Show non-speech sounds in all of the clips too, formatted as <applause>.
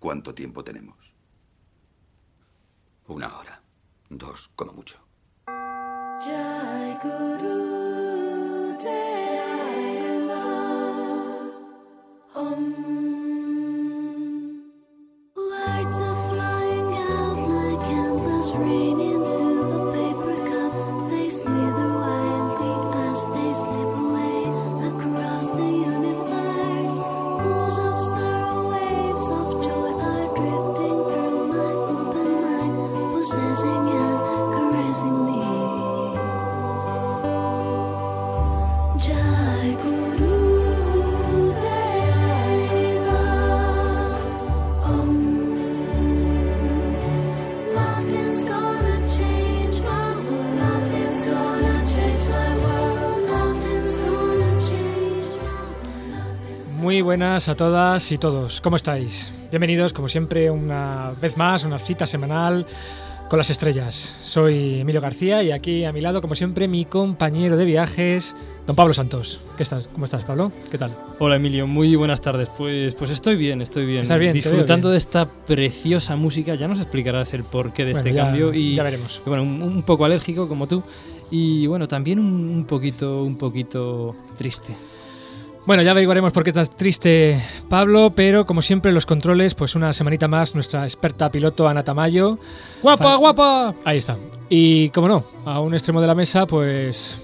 ¿Cuánto tiempo tenemos? Una hora. Dos, como mucho. Buenas a todas y todos, ¿cómo estáis? Bienvenidos, como siempre, una vez más, una cita semanal con las estrellas. Soy Emilio García y aquí a mi lado, como siempre, mi compañero de viajes, don Pablo Santos. ¿Qué estás? ¿Cómo estás, Pablo? ¿Qué tal? Hola Emilio, muy buenas tardes. Pues, pues estoy bien, estoy bien. Estás bien, Disfrutando bien. de esta preciosa música. Ya nos explicarás el porqué de Bueno, este ya- cambio. Y ya veremos. Bueno, un, un poco alérgico como tú. Y bueno, también un, un poquito, un poquito triste. Bueno, ya averiguaremos por qué estás triste, Pablo, pero como siempre, los controles, pues una semanita más, nuestra experta piloto Ana Tamayo. ¡Guapa, Fan- guapa! Ahí está. Y como no, a un extremo de la mesa, pues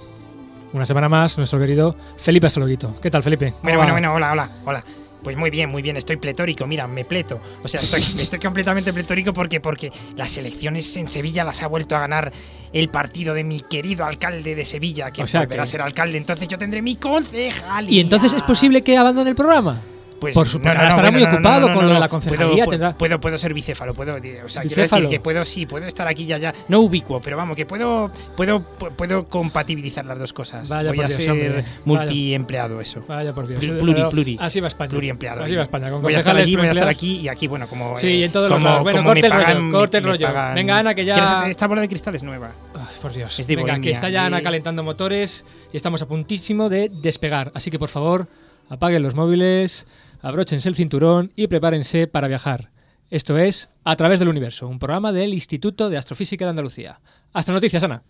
una semana más, nuestro querido Felipe Asologuito. ¿Qué tal, Felipe? ¿Cómo Bueno, bueno, bueno, hola, hola, hola. Pues muy bien, muy bien, estoy pletórico, mira, me pleto. O sea, estoy, <laughs> estoy completamente pletórico porque, porque las elecciones en Sevilla las ha vuelto a ganar el partido de mi querido alcalde de Sevilla, que O sea volverá que- a ser alcalde. Entonces yo tendré mi concejal. ¿Y entonces es posible que abandone el programa? Pues, Por supuesto, estará muy ocupado con lo de la concejalía, Puedo, tendrá- puedo, puedo ser bicéfalo, puedo, o sea, quiero decir que puedo, sí, puedo estar aquí ya, ya, no ubicuo, pero vamos, que puedo, puedo, pu- puedo compatibilizar las dos cosas. Vaya Voy por a Dios, ser multiempleado eso. Vaya por Dios. Pluri, pluri, pluri. Así va España. Pluriempleado. Así va España. Con voy a estar allí, voy a estar aquí y aquí, bueno, como. Sí, eh, en todos los como, lados. Bueno, corte el rollo, pagan, corte el rollo. pagan- Venga, Ana, que ya- ¿Quieres esta- bola de cristal es nueva. Ay, por Dios. Es de Venga, que Bohemia, está ya Ana calentando motores y estamos a puntísimo de despegar. Así que por favor, apaguen los móviles, abróchense el cinturón y prepárense para viajar. Esto es A través del universo, un programa del Instituto de Astrofísica de Andalucía. Hasta noticias, Ana.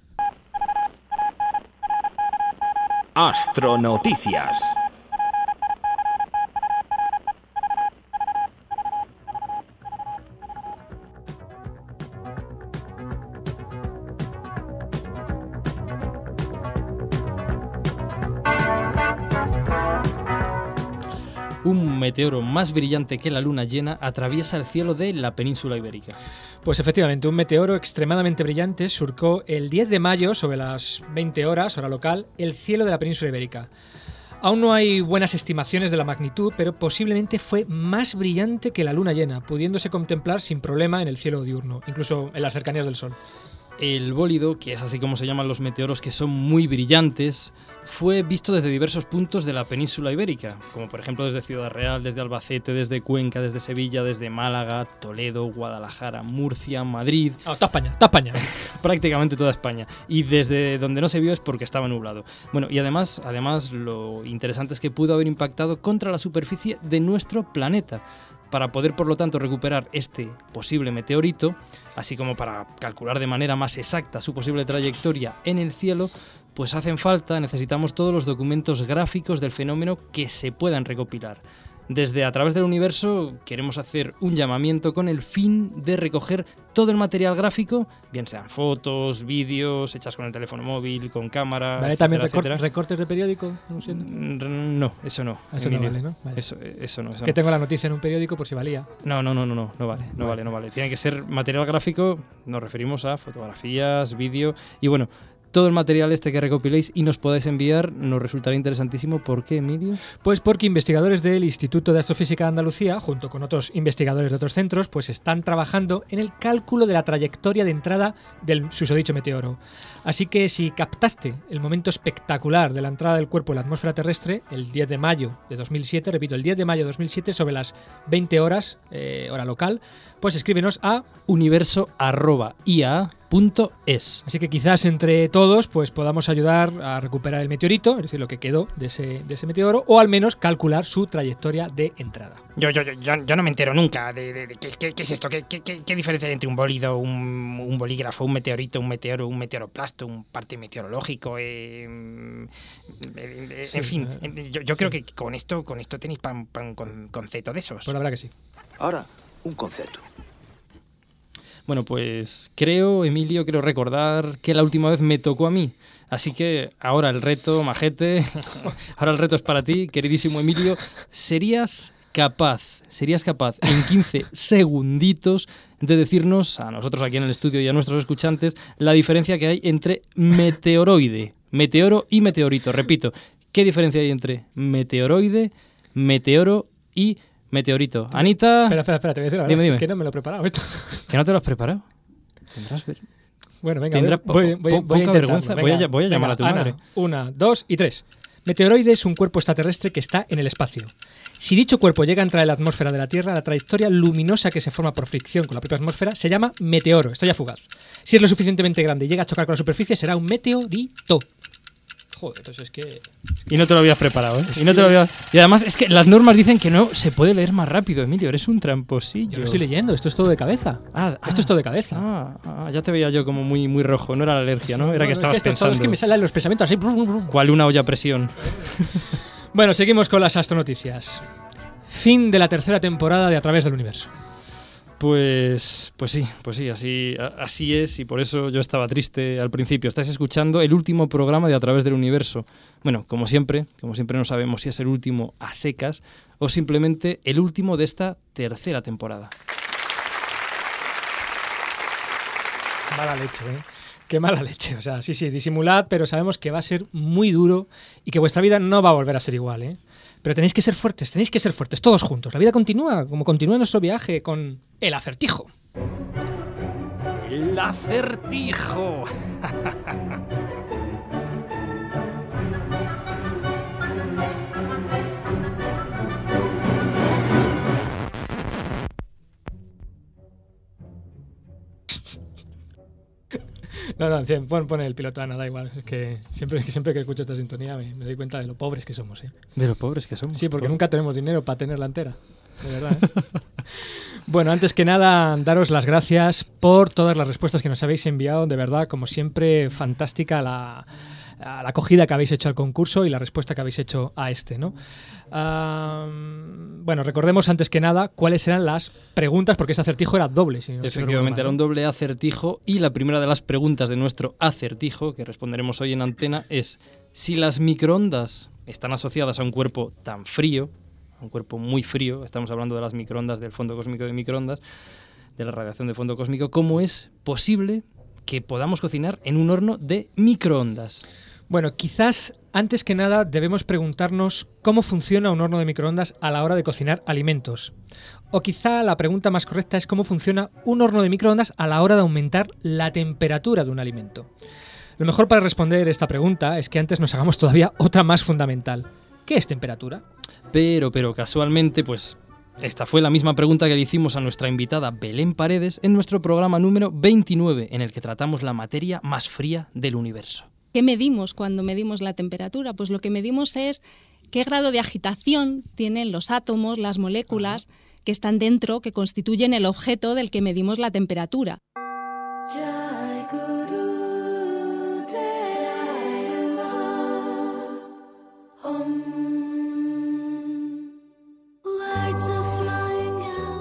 Astronoticias. Meteoro más brillante que la luna llena atraviesa el cielo de la península ibérica. Pues efectivamente, un meteoro extremadamente brillante surcó el 10 de mayo, sobre las 20 horas, hora local, el cielo de la península ibérica. Aún no hay buenas estimaciones de la magnitud, pero posiblemente fue más brillante que la luna llena, pudiéndose contemplar sin problema en el cielo diurno, incluso en las cercanías del Sol. El bólido, que es así como se llaman los meteoros que son muy brillantes, fue visto desde diversos puntos de la península ibérica, como por ejemplo desde Ciudad Real, desde Albacete, desde Cuenca, desde Sevilla, desde Málaga, Toledo, Guadalajara, Murcia, Madrid, Ah, está España, está España. <laughs> prácticamente toda España. Y desde donde no se vio es porque estaba nublado. Bueno, y además, además lo interesante es que pudo haber impactado contra la superficie de nuestro planeta. Para poder, por lo tanto, recuperar este posible meteorito, así como para calcular de manera más exacta su posible trayectoria en el cielo, pues hacen falta, necesitamos todos los documentos gráficos del fenómeno que se puedan recopilar. Desde A través del universo queremos hacer un llamamiento con el fin de recoger todo el material gráfico, bien sean fotos, vídeos, hechas con el teléfono móvil, con cámara, ¿Vale también etcétera, recor- etcétera. recortes de periódico? No, sé, ¿no? Mm, No, eso no. Eso no vale, ¿no? Vale. Eso, eso no, eso Que no. tengo la noticia en un periódico por si valía. No, no, no, no, no, no vale, no vale, no vale. Tiene que ser material gráfico, nos referimos a fotografías, vídeo y bueno, todo el material este que recopiléis y nos podáis enviar nos resultará interesantísimo. ¿Por qué, Emilio? Pues porque investigadores del Instituto de Astrofísica de Andalucía, junto con otros investigadores de otros centros, pues están trabajando en el cálculo de la trayectoria de entrada del susodicho meteoro. Así que si captaste el momento espectacular de la entrada del cuerpo en la atmósfera terrestre, el 10 de mayo de 2007, repito, el 10 de mayo de 2007, sobre las 20 horas, eh, hora local, pues escríbenos a Universo arroba IA www.radioastronomía.es. Así que quizás entre todos pues podamos ayudar a recuperar el meteorito, es decir, lo que quedó de ese, de ese meteoro, o al menos calcular su trayectoria de entrada. Yo, yo, yo, yo, no me entero nunca de, de- de qué, qué- qué es esto, qué, qué- qué- qué diferencia hay entre un bólido, un, un bolígrafo, un meteorito, un meteoro, un meteoroplasto, un parte meteorológico, eh, mm, eh, eh, Sí, en fin, eh, yo, yo creo que con esto, con esto tenéis pan, pan con, concepto de esos. Pues la verdad que sí. Ahora, un concepto. Bueno, pues creo, Emilio, creo recordar que la última vez me tocó a mí. Así que ahora el reto, majete, <laughs> ahora el reto es para ti, queridísimo Emilio. ¿Serías capaz, serías capaz en 15 segunditos de decirnos a nosotros aquí en el estudio y a nuestros escuchantes la diferencia que hay entre meteoroide, meteoro y meteorito? Repito, ¿qué diferencia hay entre meteoroide, meteoro y meteorito? Anita, Espera, espera, espera, te voy a decir la verdad. Dime, dime. Es que no me lo he preparado esto. ¿que no te lo has preparado? Tendrás Bueno, venga, Tendrá voy, voy- po- a vergüenza. Voy a Venga, voy a llamar venga, a tu Ana, madre. Una, dos y tres. Meteoroide es un cuerpo extraterrestre que está en el espacio. Si dicho cuerpo llega a entrar en la atmósfera de la Tierra, la trayectoria luminosa que se forma por fricción con la propia atmósfera se llama meteoro, estrella fugaz. Si es lo suficientemente grande y llega a chocar con la superficie, será un meteorito. Joder, entonces es que... Y no te lo habías preparado, ¿eh? Y, no te lo habías- y además es que las normas dicen que no se puede leer más rápido, Emilio. Eres un tramposillo. Yo lo estoy leyendo, esto es todo de cabeza. Ah, Esto ah, es todo de cabeza. Ah, ah, ya te veía yo como muy, muy rojo. No era la alergia, ¿no? Era que es estabas es pensando. es que me salen los pensamientos así. ¿Cuál una olla a presión? Bueno, seguimos con las astronoticias. Fin de la tercera temporada de A través del universo. Pues, pues sí, pues sí, así, así es y por eso yo estaba triste al principio. Estáis escuchando el último programa de A través del universo. Bueno, como siempre, como siempre no sabemos si es el último a secas o simplemente el último de esta tercera temporada. Mala leche, ¿eh? Qué mala leche. O sea, sí, sí, disimulad, pero sabemos que va a ser muy duro y que vuestra vida no va a volver a ser igual, ¿eh? Pero tenéis que ser fuertes, tenéis que ser fuertes, todos juntos. La vida continúa, como continúa nuestro viaje con el acertijo. El acertijo. <laughs> No, no, pon, pon el piloto, Ana, da igual. Es que siempre, que <laughs> siempre que escucho esta sintonía me, me doy cuenta de lo pobres que somos, ¿eh? De los pobres que somos. Sí, porque nunca tenemos dinero para tenerla entera. De verdad. ¿eh? <laughs> bueno, antes que nada, daros las gracias por todas las respuestas que nos habéis enviado. De verdad, como siempre, fantástica la, a la acogida que habéis hecho al concurso y la respuesta que habéis hecho a este, ¿no? Bueno, recordemos antes que nada cuáles eran las preguntas, porque ese acertijo era doble. Si no- Efectivamente, era un doble acertijo y la primera de las preguntas de nuestro acertijo, que responderemos hoy en antena, es si las microondas están asociadas a un cuerpo tan frío, a un cuerpo muy frío, estamos hablando de las microondas del fondo cósmico de microondas, de la radiación de fondo cósmico, ¿cómo es posible que podamos cocinar en un horno de microondas? Bueno, quizás antes que nada debemos preguntarnos cómo funciona un horno de microondas a la hora de cocinar alimentos. O quizá la pregunta más correcta es cómo funciona un horno de microondas a la hora de aumentar la temperatura de un alimento. Lo mejor para responder esta pregunta es que antes nos hagamos todavía otra más fundamental. ¿Qué es temperatura? Pero, pero casualmente, pues esta fue la misma pregunta que le hicimos a nuestra invitada Belén Paredes en nuestro programa número 29, en el que tratamos la materia más fría del universo. ¿Qué medimos cuando medimos la temperatura? Pues lo que medimos es qué grado de agitación tienen los átomos, las moléculas que están dentro, que constituyen el objeto del que medimos la temperatura.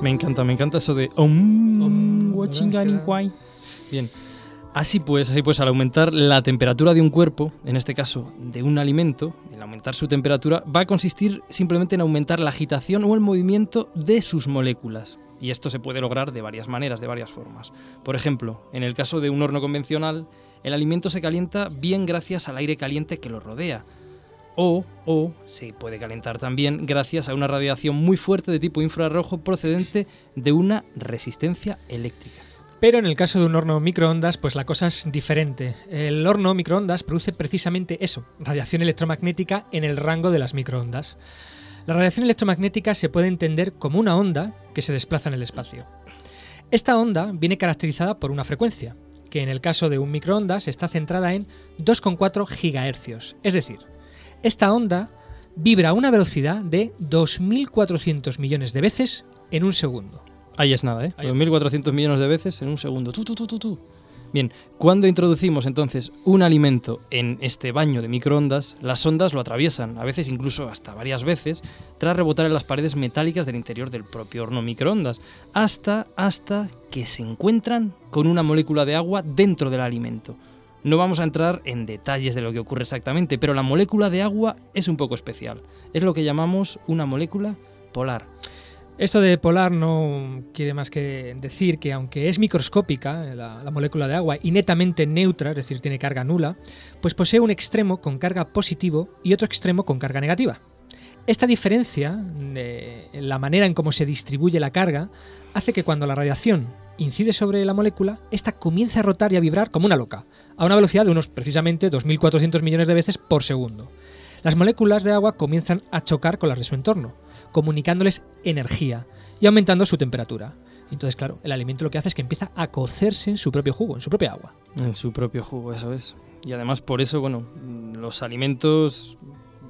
Me encanta, me encanta eso de om, Om. Bien. Así pues, así pues, al aumentar la temperatura de un cuerpo, en este caso de un alimento, el aumentar su temperatura, va a consistir simplemente en aumentar la agitación o el movimiento de sus moléculas. Y esto se puede lograr de varias maneras, de varias formas. Por ejemplo, en el caso de un horno convencional, el alimento se calienta bien gracias al aire caliente que lo rodea. O, o se puede calentar también gracias a una radiación muy fuerte de tipo infrarrojo procedente de una resistencia eléctrica. Pero en el caso de un horno microondas, pues la cosa es diferente. El horno microondas produce precisamente eso, radiación electromagnética en el rango de las microondas. La radiación electromagnética se puede entender como una onda que se desplaza en el espacio. Esta onda viene caracterizada por una frecuencia, que en el caso de un microondas está centrada en 2,4 gigahercios. Es decir, esta onda vibra a una velocidad de 2.400 millones de veces en un segundo. Ahí es nada, ¿eh? Ahí. 2.400 millones de veces en un segundo. Tú, tú, tú, tú, tú. Bien, cuando introducimos entonces un alimento en este baño de microondas, las ondas lo atraviesan, a veces incluso hasta varias veces, tras rebotar en las paredes metálicas del interior del propio horno microondas, hasta, hasta que se encuentran con una molécula de agua dentro del alimento. No vamos a entrar en detalles de lo que ocurre exactamente, pero la molécula de agua es un poco especial. Es lo que llamamos una molécula polar. Esto de polar no quiere más que decir que aunque es microscópica, eh, la, la molécula de agua, y netamente neutra, es decir, tiene carga nula, pues posee un extremo con carga positivo y otro extremo con carga negativa. Esta diferencia de la manera en cómo se distribuye la carga hace que cuando la radiación incide sobre la molécula, ésta comience a rotar y a vibrar como una loca, a una velocidad de unos precisamente 2.400 millones de veces por segundo. Las moléculas de agua comienzan a chocar con las de su entorno, comunicándoles energía y aumentando su temperatura. Entonces, claro, el alimento lo que hace es que empieza a cocerse en su propio jugo, en su propia agua. En su propio jugo, eso es. Y además por eso, bueno, los alimentos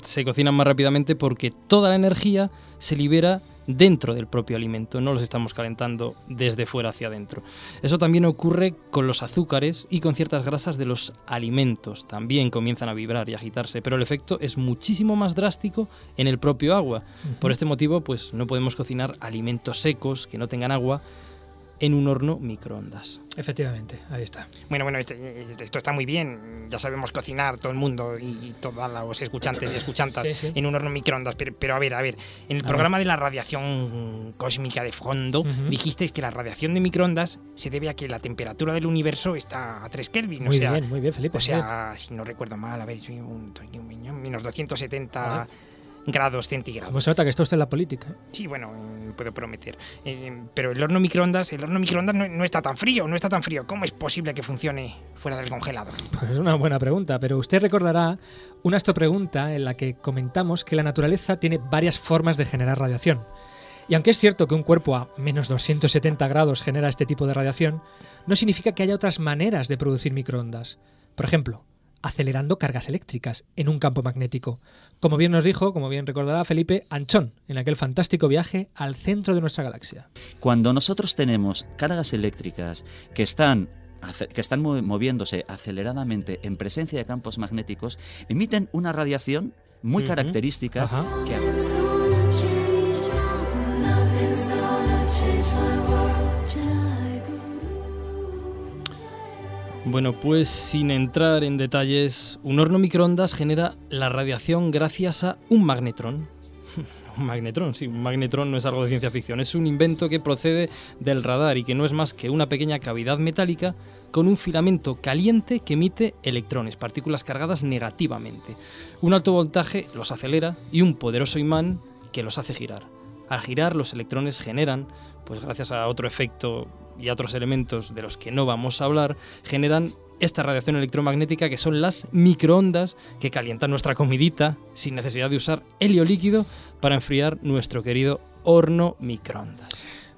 se cocinan más rápidamente porque toda la energía se libera dentro del propio alimento, no los estamos calentando desde fuera hacia adentro. Eso también ocurre con los azúcares y con ciertas grasas de los alimentos. También comienzan a vibrar y agitarse, pero el efecto es muchísimo más drástico en el propio agua. Por este motivo, pues no podemos cocinar alimentos secos que no tengan agua en un horno microondas. Efectivamente, ahí está. Bueno, bueno, este- esto está muy bien. Ya sabemos cocinar todo el mundo y, y todos los escuchantes y escuchantas Sí, sí. en un horno microondas. Pero, pero a ver, a ver, en el A programa de la radiación cósmica de fondo, dijisteis que la radiación de microondas se debe a que la temperatura del universo está a 3 Kelvin. Muy o sea, bien, muy bien, Felipe. o bien. sea, si no recuerdo mal, a ver, soy un- soy un- menos 270 Ah. Grados centígrados. Se nota que está usted en la política. Sí, bueno, eh, puedo prometer. Eh, pero el horno microondas, el horno microondas no, no está tan frío, no está tan frío. ¿Cómo es posible que funcione fuera del congelador? Pues es una buena pregunta, pero usted recordará una pregunta en la que comentamos que la naturaleza tiene varias formas de generar radiación. Y aunque es cierto que un cuerpo a menos 270 grados genera este tipo de radiación, no significa que haya otras maneras de producir microondas. Por ejemplo, acelerando cargas eléctricas en un campo magnético. Como bien nos dijo, como bien recordará Felipe, Anchón, en aquel fantástico viaje al centro de nuestra galaxia. Cuando nosotros tenemos cargas eléctricas que están que están mo- moviéndose aceleradamente en presencia de campos magnéticos, emiten una radiación muy característica Ajá. que Bueno, pues sin entrar en detalles, un horno microondas genera la radiación gracias a un magnetrón. <laughs> un magnetrón, sí, un magnetrón no es algo de ciencia ficción, es un invento que procede del radar y que no es más que una pequeña cavidad metálica con un filamento caliente que emite electrones, partículas cargadas negativamente. Un alto voltaje los acelera y un poderoso imán que los hace girar. Al girar, los electrones generan, pues gracias a otro efecto y otros elementos de los que no vamos a hablar, generan esta radiación electromagnética que son las microondas que calientan nuestra comidita sin necesidad de usar helio líquido para enfriar nuestro querido horno microondas.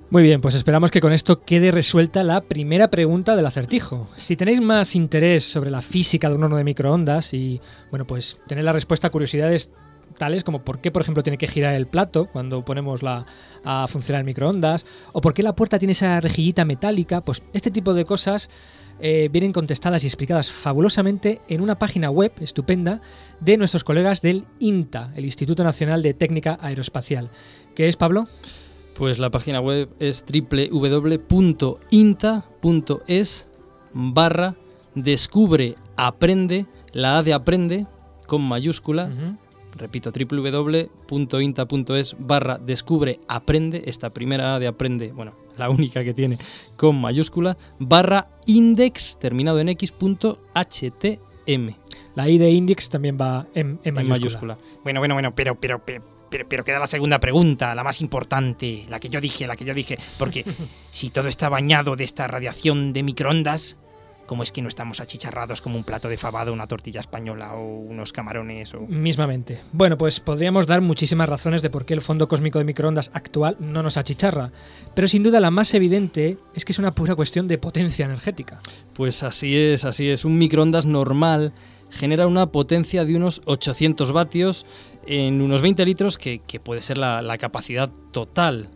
Muy bien, pues esperamos que con esto quede resuelta la primera pregunta del acertijo. Si tenéis más interés sobre la física de un horno de microondas y, bueno, pues tener la respuesta a curiosidades tales como por qué, por ejemplo, tiene que girar el plato cuando ponemos la, a funcionar el microondas, o por qué la puerta tiene esa rejillita metálica, pues este tipo de cosas eh, vienen contestadas y explicadas fabulosamente en una página web estupenda de nuestros colegas del INTA, el Instituto Nacional de Técnica Aeroespacial. ¿Qué es, Pablo? Pues la página web es www.inta.es barra descubre aprende, la A de aprende con mayúscula. Repito, www.inta.es barra descubre aprende, esta primera A de aprende, bueno, la única que tiene con mayúscula, barra index terminado en x punto htm La I de Index también va en, en en mayúscula. mayúscula. Bueno, bueno, bueno, pero, pero, pero, pero, pero queda la segunda pregunta, la más importante, la que yo dije, la que yo dije. Porque <laughs> si todo está bañado de esta radiación de microondas, ¿cómo es que no estamos achicharrados como un plato de fabado, una tortilla española o unos camarones? O... Mismamente. Bueno, pues podríamos dar muchísimas razones de por qué el fondo cósmico de microondas actual no nos achicharra, pero sin duda la más evidente es que es una pura cuestión de potencia energética. Pues así es, así es. Un microondas normal genera una potencia de unos 800 vatios en unos 20 litros, que, que puede ser la, la capacidad total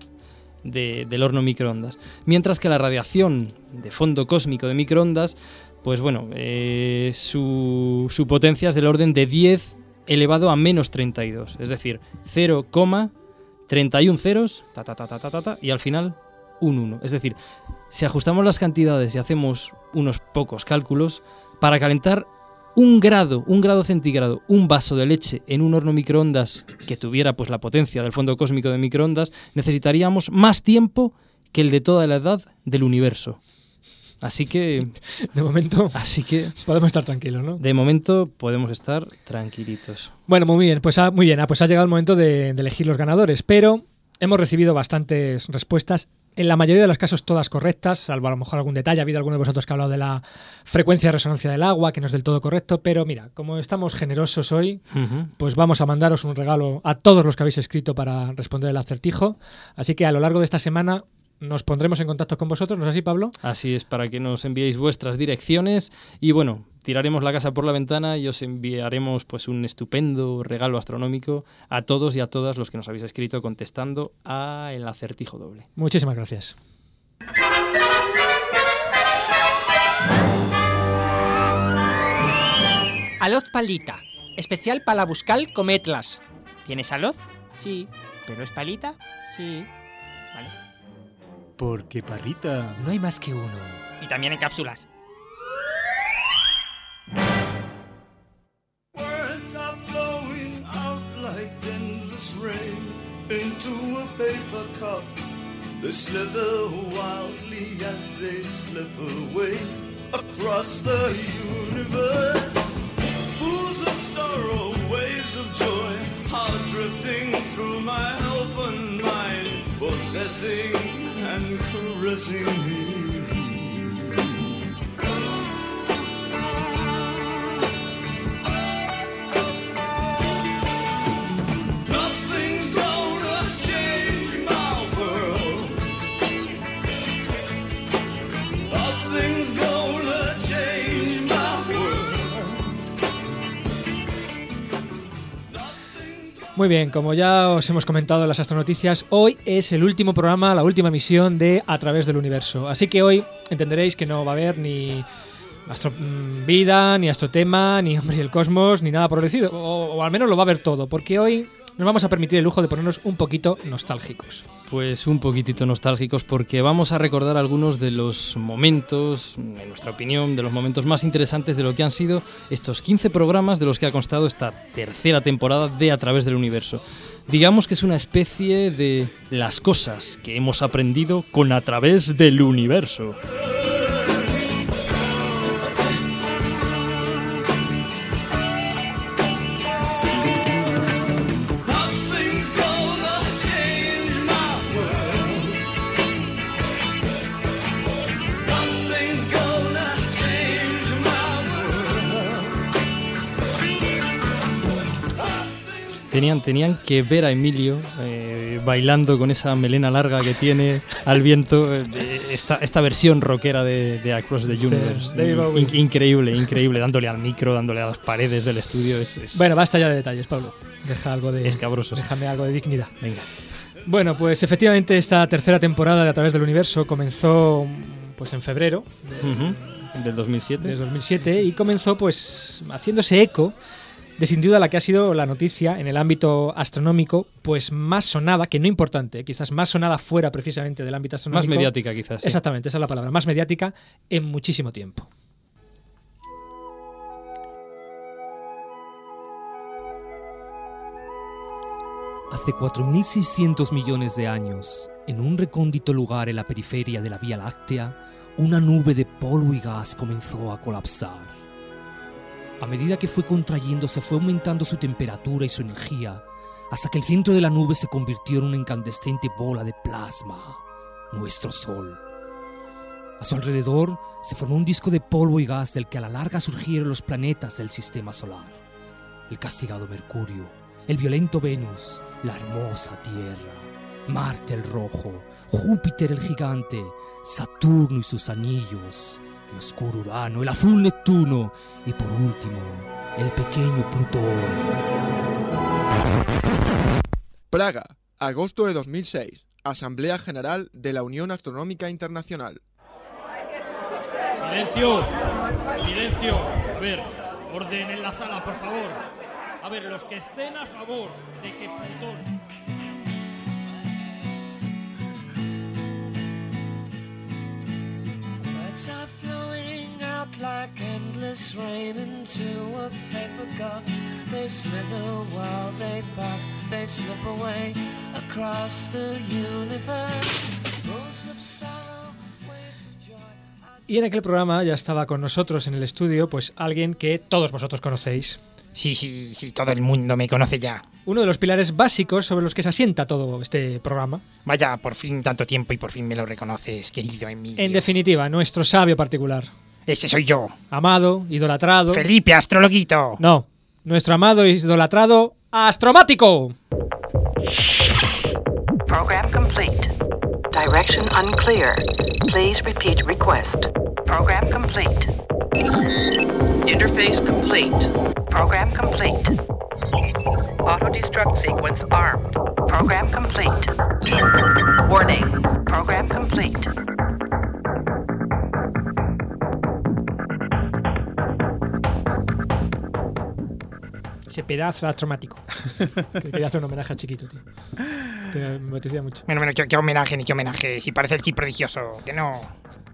de- del horno microondas. Mientras que la radiación de fondo cósmico de microondas, pues bueno, eh, su, su potencia es del orden de 10 elevado a menos 32. Es decir, 0,31 ceros, ta, ta, ta, y al final un 1. Es decir, si ajustamos las cantidades y hacemos unos pocos cálculos, para calentar un grado, un grado centígrado, un vaso de leche en un horno microondas que tuviera pues la potencia del fondo cósmico de microondas, necesitaríamos más tiempo que el de toda la edad del universo. Así que, <laughs> De momento así que, podemos estar tranquilos, ¿no? de momento podemos estar tranquilitos. Bueno, muy bien, pues ha, muy bien, ah, pues ha llegado el momento de, de elegir los ganadores, pero hemos recibido bastantes respuestas, en la mayoría de los casos todas correctas, salvo a lo mejor algún detalle, ha habido alguno de vosotros que ha hablado de la frecuencia de resonancia del agua, que no es del todo correcto, pero mira, como estamos generosos hoy, pues vamos a mandaros un regalo a todos los que habéis escrito para responder el acertijo, así que a lo largo de esta semana nos pondremos en contacto con vosotros, ¿no es así, Pablo? Así es, para que nos enviéis vuestras direcciones. Y bueno, tiraremos la casa por la ventana y os enviaremos pues un estupendo regalo astronómico a todos y a todas los que nos habéis escrito contestando a el acertijo doble. Muchísimas gracias. Aloz palita, especial para buscar cometlas. ¿Tienes aloz? Sí, ¿Pero es palita? sí. Vale. Porque parrita. No hay más que uno. Y también en cápsulas. They slither wildly as they slip away across the universe. Pools of sorrow, waves of joy are drifting through my open mind, possessing and caressing me. Muy bien, como ya os hemos comentado en las astronoticias, hoy es el último programa, la última misión de A través del universo. Así que hoy entenderéis que no va a haber ni astro- mm, vida, ni astrotema, ni hombre y el cosmos, ni nada por el. O, o al menos lo va a haber todo, porque hoy nos vamos a permitir el lujo de ponernos un poquito nostálgicos. Pues un poquitito nostálgicos porque vamos a recordar algunos de los momentos, en nuestra opinión, de los momentos más interesantes de lo que han sido estos 15 programas de los que ha constado esta tercera temporada de A través del universo. Digamos que es una especie de las cosas que hemos aprendido con A través del universo. Tenían, tenían que ver a Emilio eh, bailando con esa melena larga que tiene al viento, eh, esta, esta versión rockera de, de Across the Universe. In- increíble, increíble, dándole al micro, dándole a las paredes del estudio. Es, es Bueno, basta ya de detalles, Pablo. Deja algo de, escabroso. déjame algo de dignidad. Venga. Bueno, pues efectivamente esta tercera temporada de A través del universo comenzó pues en febrero Ujú, Del 2007. de 2007 y comenzó pues haciéndose eco de sin duda la que ha sido la noticia en el ámbito astronómico pues más sonada, que no importante, quizás más sonada fuera precisamente del ámbito Más astronómico. mediática quizás. sí. Exactamente, esa es la palabra, más mediática en muchísimo tiempo. Hace 4.600 millones de años, en un recóndito lugar en la periferia de la Vía Láctea, una nube de polvo y gas comenzó a colapsar. A medida que fue contrayéndose fue aumentando su temperatura y su energía, hasta que el centro de la nube se convirtió en una incandescente bola de plasma, nuestro Sol. A su alrededor se formó un disco de polvo y gas del que a la larga surgieron los planetas del sistema solar. El castigado Mercurio, el violento Venus, la hermosa Tierra, Marte el rojo, Júpiter el gigante, Saturno y sus anillos, el oscuro Urano, el azul Neptuno y por último, el pequeño Plutón. Praga, agosto de 2006. Asamblea General de la Unión Astronómica Internacional. Silencio, silencio. A ver, orden en la sala, por favor. A ver, los que estén a favor de que Plutón like endless rain into a paper cup. They slither while they pass, they slip away across the universe. Pulse of sorrow, waves of joy. Y en aquel programa ya estaba con nosotros en el estudio, pues alguien que todos vosotros conocéis. Sí, sí, sí, todo el mundo me conoce ya. Uno de los pilares básicos sobre los que se asienta todo este programa. Vaya, por fin tanto tiempo y por fin me lo reconoces, querido Emilio. En definitiva, nuestro sabio particular. Ese soy yo. Amado, idolatrado. Felipe, astrologuito. No, nuestro amado idolatrado Astromático. Program complete. Direction unclear. Please repeat request. Program complete. Interface complete. Program complete. Auto destruct sequence armed. Program complete. Warning. Program complete. Ese pedazo de astromático. <laughs> que quería hacer un homenaje a chiquito, tío. Te- me apetecía mucho. Bueno, bueno, qué, qué homenaje ni qué homenaje. Si parece el chip prodigioso, que no.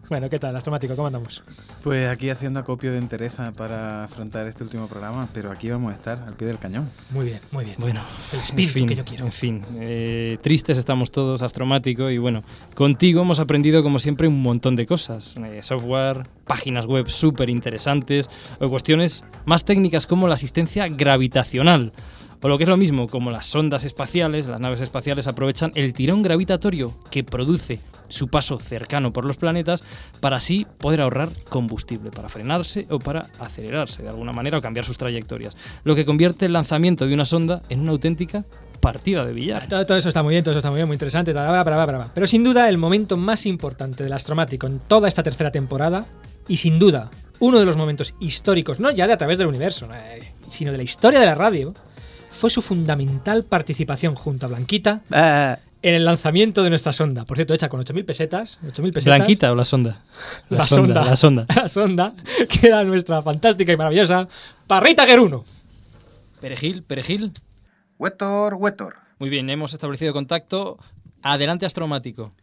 Bueno, ¿qué tal, astromático? ¿Cómo andamos? Pues aquí haciendo acopio de entereza para afrontar este último programa, pero aquí vamos a estar al pie del cañón. Muy bien, muy bien. Bueno, es el espíritu en fin, que yo quiero. En fin, eh, tristes estamos todos, astromático, y bueno, contigo hemos aprendido como siempre un montón de cosas. eh, software, páginas web súper interesantes, o cuestiones más técnicas como la asistencia gravitacional. O lo que es lo mismo, como las sondas espaciales, las naves espaciales aprovechan el tirón gravitatorio que produce su paso cercano por los planetas para así poder ahorrar combustible, para frenarse o para acelerarse de alguna manera o cambiar sus trayectorias. Lo que convierte el lanzamiento de una sonda en una auténtica partida de billar. Todo, eso está muy bien, todo eso está muy bien, muy interesante. bla, bla, bla. Pero sin duda, el momento más importante del astromático en toda esta tercera temporada, y sin duda, uno de los momentos históricos, no ya de a través del universo, eh, sino de la historia de la radio, fue su fundamental participación junto a Blanquita en el lanzamiento de nuestra sonda. Por cierto, hecha con 8.000 pesetas. 8.000 pesetas. ¿Blanquita o la sonda? La, sonda, La sonda. <laughs> La sonda, que era nuestra fantástica y maravillosa Parrita Geruno. Perejil, perejil. Huetor, Huetor. Muy bien, hemos establecido contacto. Adelante, astromático.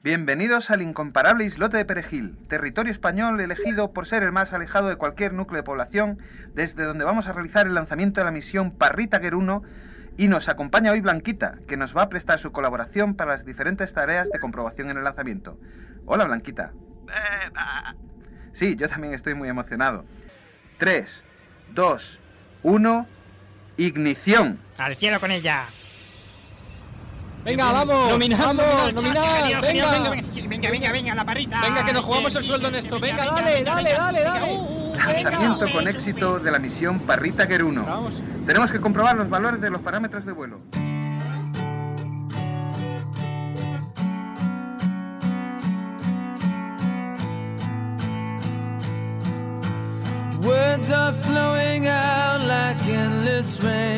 Bienvenidos al incomparable islote de Perejil, territorio español elegido por ser el más alejado de cualquier núcleo de población, desde donde vamos a realizar el lanzamiento de la misión Parrita Geruno y nos acompaña hoy Blanquita, que nos va a prestar su colaboración para las diferentes tareas de comprobación en el lanzamiento. Hola Blanquita. Sí, yo también estoy muy emocionado. 3, 2, 1, ignición. Al cielo con ella. Venga, vamos. Nominad, vamos, nominad, venga. venga, venga, venga, venga, venga, la parrita. Venga, que nos jugamos el sueldo en esto. Venga, dale, dale, dale, dale. Uh, Lanzamiento con éxito de la misión Parrita Geruno. Tenemos que comprobar los valores de los parámetros de vuelo. Words are flowing out like endless rain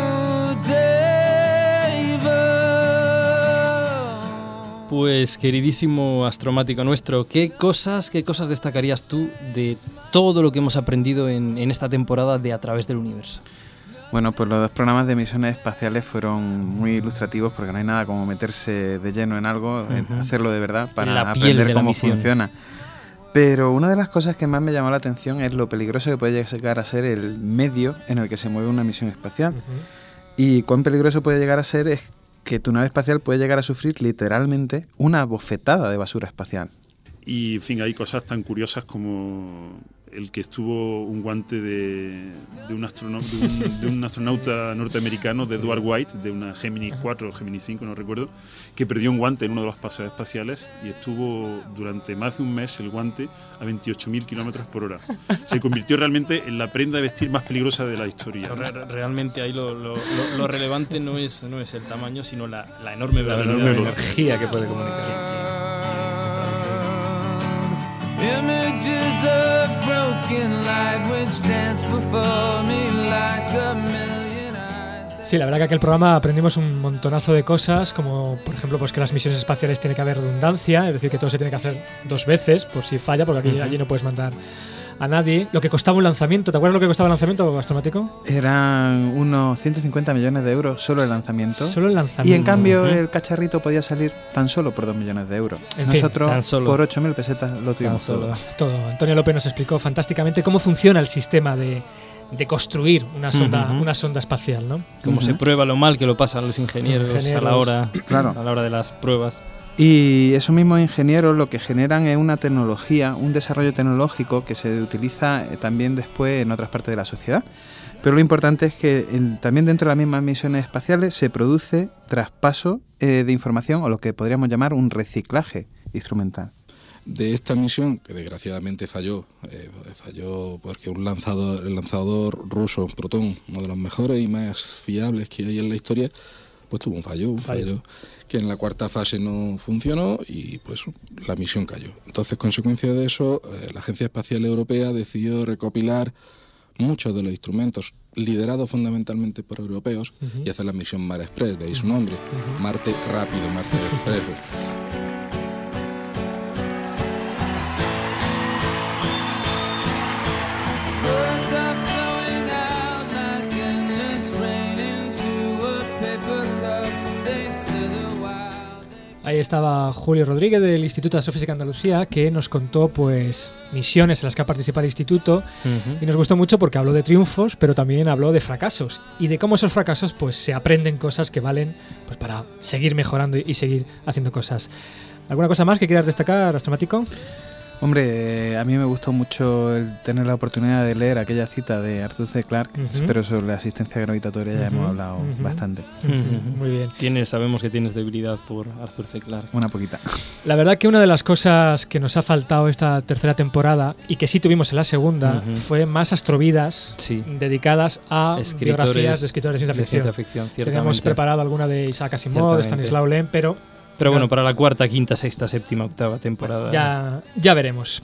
Pues queridísimo astromático nuestro, ¿qué cosas, qué cosas destacarías tú de todo lo que hemos aprendido en, en esta temporada de A través del universo? Bueno, pues los dos programas de misiones espaciales fueron muy ilustrativos porque no hay nada como meterse de lleno en algo, hacerlo de verdad para aprender cómo misión. funciona. Pero una de las cosas que más me llamó la atención es lo peligroso que puede llegar a ser el medio en el que se mueve una misión espacial. Y cuán peligroso puede llegar a ser es que tu nave espacial puede llegar a sufrir literalmente una bofetada de basura espacial. Y, en fin, hay cosas tan curiosas como el que estuvo un guante de, de, un, astrono- de, un, de un astronauta norteamericano, de Edward White, de una Gemini 4 o Gemini 5, no recuerdo, que perdió un guante en uno de los paseos espaciales y estuvo durante más de un mes el guante a 28.000 kilómetros por hora. Se convirtió realmente en la prenda de vestir más peligrosa de la historia. Re- realmente ahí lo, lo- lo- lo relevante no es, no es el tamaño, sino la, la enorme La enorme velocidad. energía que puede comunicar. Images of broken light which dance before me like a million eyes. Sí, la verdad que aquel programa aprendimos un montonazo de cosas, como por ejemplo pues que las misiones espaciales tiene que haber redundancia, es decir, que todo se tiene que hacer dos veces por si falla, porque aquí Ujú. allí no puedes mandar a nadie. Lo que costaba un lanzamiento, ¿te acuerdas lo que costaba el lanzamiento astromático? Eran unos 150 millones de euros solo el lanzamiento. Solo el Y lanzamiento. en cambio el cacharrito podía salir tan solo por 2 millones de euros. En fin, Nosotros tan solo. por 8.000 pesetas lo tuvimos todo. Todo. Antonio López nos explicó fantásticamente cómo funciona el sistema de, de construir una sonda, una sonda espacial, ¿no? Cómo se prueba lo mal que lo pasan los ingenieros, a Ingenieros. la hora Claro. a la hora de las pruebas. Y esos mismos ingenieros lo que generan es una tecnología, un desarrollo tecnológico que se utiliza eh, también después en otras partes de la sociedad. Pero lo importante es que en- también dentro de las mismas misiones espaciales se produce traspaso eh, de información o lo que podríamos llamar un reciclaje instrumental. de esta misión, que desgraciadamente falló, eh, falló porque un lanzador, el lanzador ruso Proton, uno de los mejores y más fiables que hay en la historia, pues tuvo un fallo, un Fallo. fallo que en la cuarta fase no funcionó y pues la misión cayó. Entonces, consecuencia de eso, eh, la Agencia Espacial Europea decidió recopilar muchos de los instrumentos liderados fundamentalmente por europeos y hacer la misión Mar Express, de ahí su nombre, Marte rápido, Marte Express. <laughs> Ahí estaba Julio Rodríguez del Instituto de Astrofísica de Andalucía que nos contó pues misiones en las que ha participado el instituto y nos gustó mucho porque habló de triunfos pero también habló de fracasos y de cómo esos fracasos pues se aprenden cosas que valen pues para seguir mejorando y, y seguir haciendo cosas. ¿Alguna cosa más que quieras destacar, Astromático? Hombre, a mí me gustó mucho el tener la oportunidad de leer aquella cita de Arthur C. Clarke, pero sobre la asistencia gravitatoria ya hemos hablado bastante. Muy bien. Tienes, sabemos que tienes debilidad por Arthur C. Clarke. Una poquita. La verdad que una de las cosas que nos ha faltado esta tercera temporada y que sí tuvimos en la segunda fue más astrovidas Sí. dedicadas a Escritores biografías de escritores de ciencia de ficción. ciencia ficción, Teníamos preparado alguna de Isaac Asimov, de. Stanislaw Lem, pero Pero bueno, para la cuarta, quinta, sexta, séptima, octava temporada. ya, ya veremos.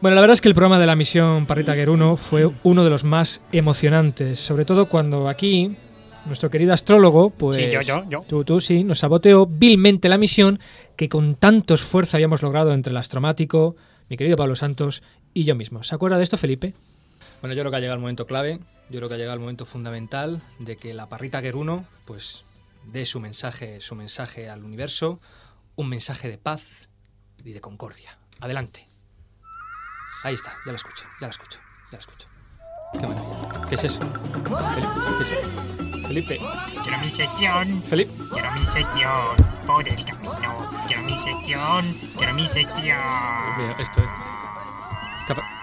Bueno, la verdad es que el programa de la misión Parrita Guer 1 fue uno de los más emocionantes, sobre todo cuando aquí nuestro querido astrólogo, pues Sí, yo, yo, yo. tú, tú sí, nos saboteó vilmente la misión que con tanto esfuerzo habíamos logrado entre el astromático, mi querido Pablo Santos y yo mismo. ¿Se acuerda de esto, Felipe? Bueno, yo creo que ha llegado el momento clave, yo creo que ha llegado el momento fundamental de que la parrita Gueruno pues dé su mensaje, su mensaje al universo, un mensaje de paz y de concordia. Adelante. Ahí está, ya lo escucho, ya lo escucho, ya lo escucho. Qué maravilla. ¿Qué es eso? Felipe, ¿qué es eso? Felipe. Quiero mi sección. Felipe. Quiero mi sección. Por el camino. Quiero mi sección. Quiero mi sección. Mira, esto es. Capa-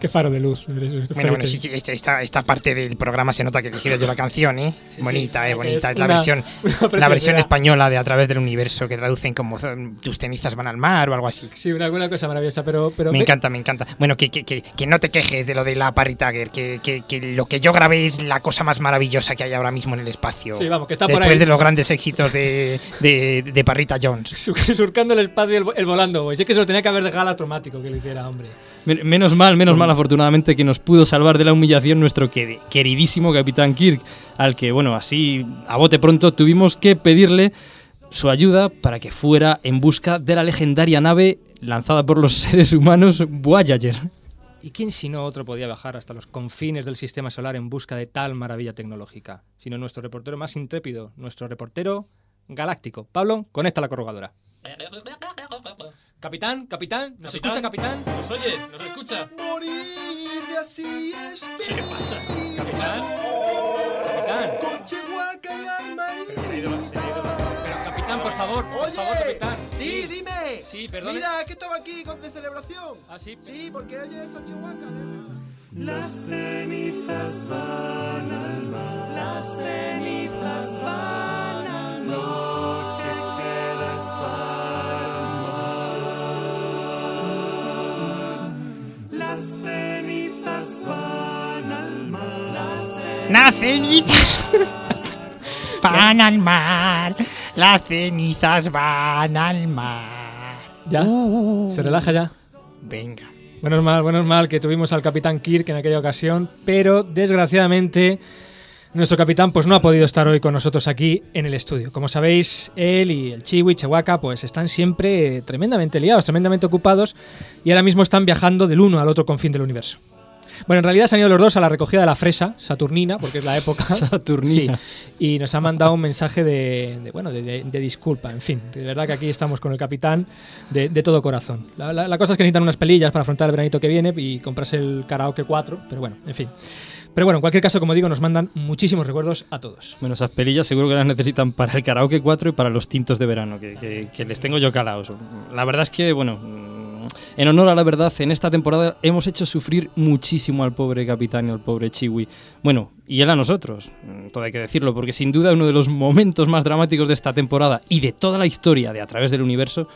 Qué, faro de luz. Bueno, bueno, sí, esta, esta, esta parte del programa se nota que he elegido yo la canción, ¿eh? Sí, bonita, sí, eh, bonita. es Es, la una- versión, <laughs> una la versión española de A través del universo que traducen como eh, tus cenizas van al mar o algo así. Sí, una, una cosa maravillosa, pero... pero me encanta, me encanta. Bueno, que, que, que, que no te quejes de lo de la Parry Tiger, que, que, que lo que yo grabé es la cosa más maravillosa que hay ahora mismo en el espacio. Sí, vamos, que está por Después ahí. de los grandes éxitos de, de, de Parrita Jones. <laughs> surcando el espacio y el, el volando, güey. Sí que se lo tenía que haber dejado al automático que lo hiciera, hombre. Men- Menos mal, menos mal afortunadamente que nos pudo salvar de la humillación nuestro queri- queridísimo Capitán Kirk, al que, bueno, así a bote pronto tuvimos que pedirle su ayuda para que fuera en busca de la legendaria nave lanzada por los <laughs> seres humanos Voyager. ¿Y quién si no otro podía viajar hasta los confines del sistema solar en busca de tal maravilla tecnológica? Sino nuestro reportero más intrépido, nuestro reportero galáctico. Pablo, conecta la corrugadora. Capitán, capitán, ¿nos escucha, capitán? ¿Nos oye? ¿Nos escucha? Morir de así es ¿Qué le pasa? Capitán. Capitán. Con Chihuahua y alma. Pero se ha ido la- se ha ido la- Pero, capitán, por favor, por Oye, favor, capitán. Sí, dime. Sí, perdón. Mira, que estaba aquí con de celebración. Ah, sí. Sí, porque oye esa Chihuahua. Las cenizas van al mar. Las cenizas van al mar. Las cenizas <laughs> van al mar. Las cenizas van al mar. ¿Ya? ¿Se relaja ya? Venga. Menos mal, menos mal que tuvimos al capitán Kirk en aquella ocasión, pero desgraciadamente nuestro capitán pues no ha podido estar hoy con nosotros aquí en el estudio. Como sabéis, él y el Chiwi, pues están siempre tremendamente liados, tremendamente ocupados y ahora mismo están viajando del uno al otro confín del universo. Bueno, en realidad se han ido los dos a la recogida de la fresa saturnina, porque es la época. <laughs> Saturnina. Sí, y nos han mandado un mensaje de, de, bueno, de, de- de disculpa. En fin, de verdad que aquí estamos con el capitán de, todo corazón. La, la- la cosa es que necesitan unas pelillas para afrontar el veranito que viene y comprarse el karaoke 4, pero bueno, en fin. Pero bueno, en cualquier caso, como digo, nos mandan muchísimos recuerdos a todos. Bueno, esas pelillas seguro que las necesitan para el karaoke 4 y para los tintos de verano, que, que- que les tengo yo calados. La verdad es que, bueno, en honor a la verdad, en esta temporada hemos hecho sufrir muchísimo al pobre capitán y al pobre Chiwi. Bueno, y él a nosotros, mm, todo hay que decirlo, porque sin duda uno de los momentos más dramáticos de esta temporada y de toda la historia de A través del universo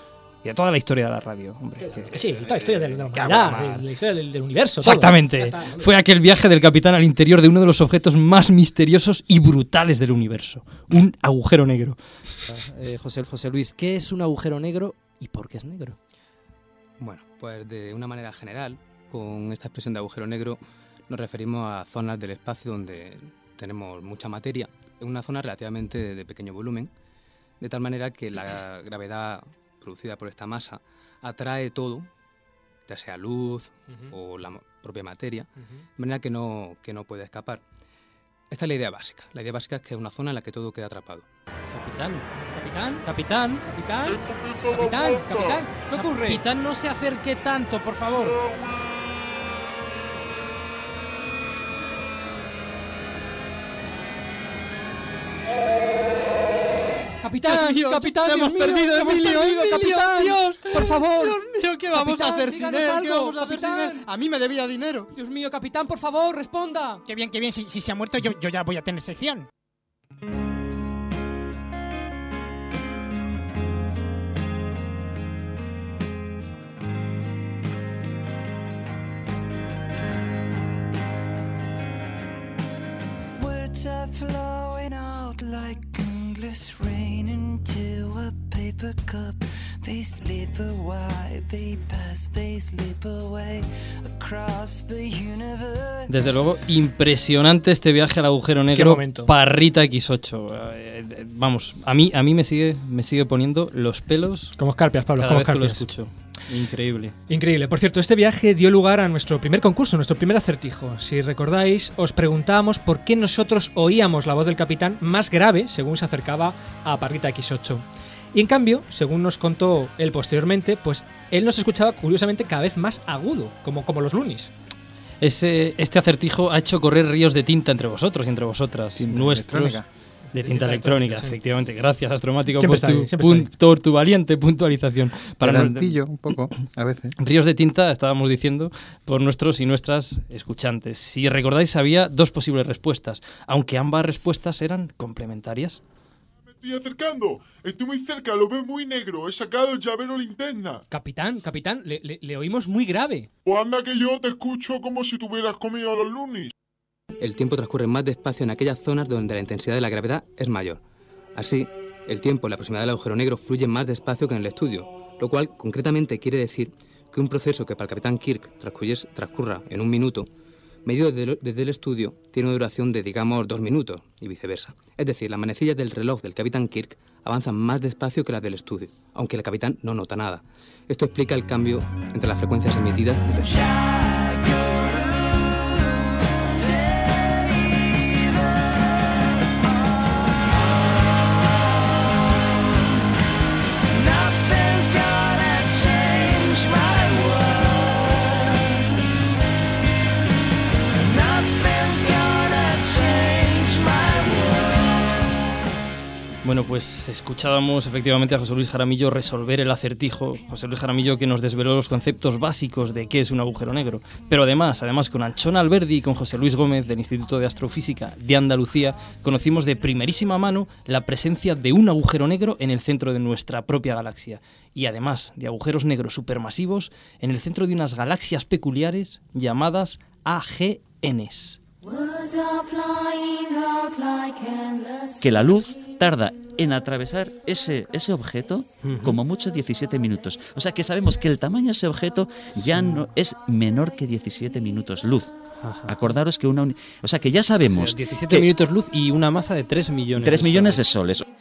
y de toda la historia de la radio, hombre. que- Que sí, toda la historia de la Que humanidad, hago de la historia del, del universo. Exactamente. Está. Fue aquel viaje del capitán al interior de uno de los objetos más misteriosos y brutales del universo. Un agujero negro. Eh, José, José Luis, ¿qué es un agujero negro y por qué es negro? Bueno, pues de una manera general, con esta expresión de agujero negro nos referimos a zonas del espacio donde tenemos mucha materia, en una zona relativamente de, pequeño volumen, de tal manera que la <laughs> gravedad producida por esta masa atrae todo, ya sea luz o la propia materia, de manera que no, que no puede escapar. Esta es la idea básica. La idea básica es que es una zona en la que todo queda atrapado. Capitán, capitán, capitán, capitán, capitán, capitán, ¿qué ocurre? Capitán, no se acerque tanto, por favor. Capitán, Dios mío, capitán, hemos mío, perdido, hemos Emilio, perdido, Emilio, capitán. Dios, por favor. Dios mío, ¿qué vamos a Capitán, hacer sin él? ¿Qué algo, vamos a hacer sin capitán. él? A mí me debía dinero. Dios mío, capitán, por favor, responda. Qué bien, qué bien. Si, si se ha muerto, yo, yo ya voy a tener sección. Words are flowing out like endless rain into a paper cup. They slip away, they pass, they slip away across the universe. Desde luego, impresionante este viaje al agujero negro. momento. Parrita X8. Eh, eh, Vamos, a mí, a mí me sigue, me sigue poniendo los pelos. Como escarpias, Pablo, cada como vez que lo escarpias. escucho. Increíble. Increíble. Por cierto, este viaje dio lugar a nuestro primer concurso, nuestro primer acertijo. Si recordáis, os preguntábamos por qué nosotros oíamos la voz del capitán más grave según se acercaba a Parrita X8. Y en cambio, según nos contó él posteriormente, pues él nos escuchaba curiosamente cada vez más agudo, como, como los lunis. Ese, este acertijo ha hecho correr ríos de tinta entre vosotros y entre vosotras. nuestros. electrónica. De tinta electrónica, sí. efectivamente. Gracias, Astromático, Siempre por tu, ahí, siempre está ahí. pun- por tu valiente puntualización. Para no- Pedantillo, un poco, a veces. <clears throat> Ríos de tinta, estábamos diciendo, por nuestros y nuestras escuchantes. Si recordáis, había dos posibles respuestas, aunque ambas respuestas eran complementarias. Estoy acercando. Estoy muy cerca, lo veo muy negro. He sacado el llavero linterna. Capitán, capitán, le, le- le oímos muy grave. O anda que yo te escucho como si tuvieras comido a los lunis. El tiempo transcurre más despacio en aquellas zonas donde la intensidad de la gravedad es mayor. Así, el tiempo en la proximidad del agujero negro fluye más despacio que en el estudio, lo cual concretamente quiere decir que un proceso que para el capitán Kirk transcurra en un minuto medido desde, el estudio, tiene una duración de, digamos, dos minutos y viceversa. Es decir, las manecillas del reloj del capitán Kirk avanzan más despacio que las del estudio, aunque el capitán no nota nada. Esto explica el cambio entre las frecuencias emitidas y recibidas. Bueno, pues escuchábamos efectivamente a José Luis Jaramillo resolver el acertijo. José Luis Jaramillo que nos desveló los conceptos básicos de qué es un agujero negro. Pero además, además con Anchón Alberdi y con José Luis Gómez del Instituto de Astrofísica de Andalucía, conocimos de primerísima mano la presencia de un agujero negro en el centro de nuestra propia galaxia. Y además de agujeros negros supermasivos en el centro de unas galaxias peculiares llamadas AGNs. Que la luz tarda en atravesar ese, ese objeto como mucho 17 minutos. O sea que sabemos que el tamaño de ese objeto ya no es menor que 17 minutos luz. Acordaros que una... O sea que ya sabemos... O sea, 17 que minutos luz y una masa de 3 millones. 3 de millones de soles. soles.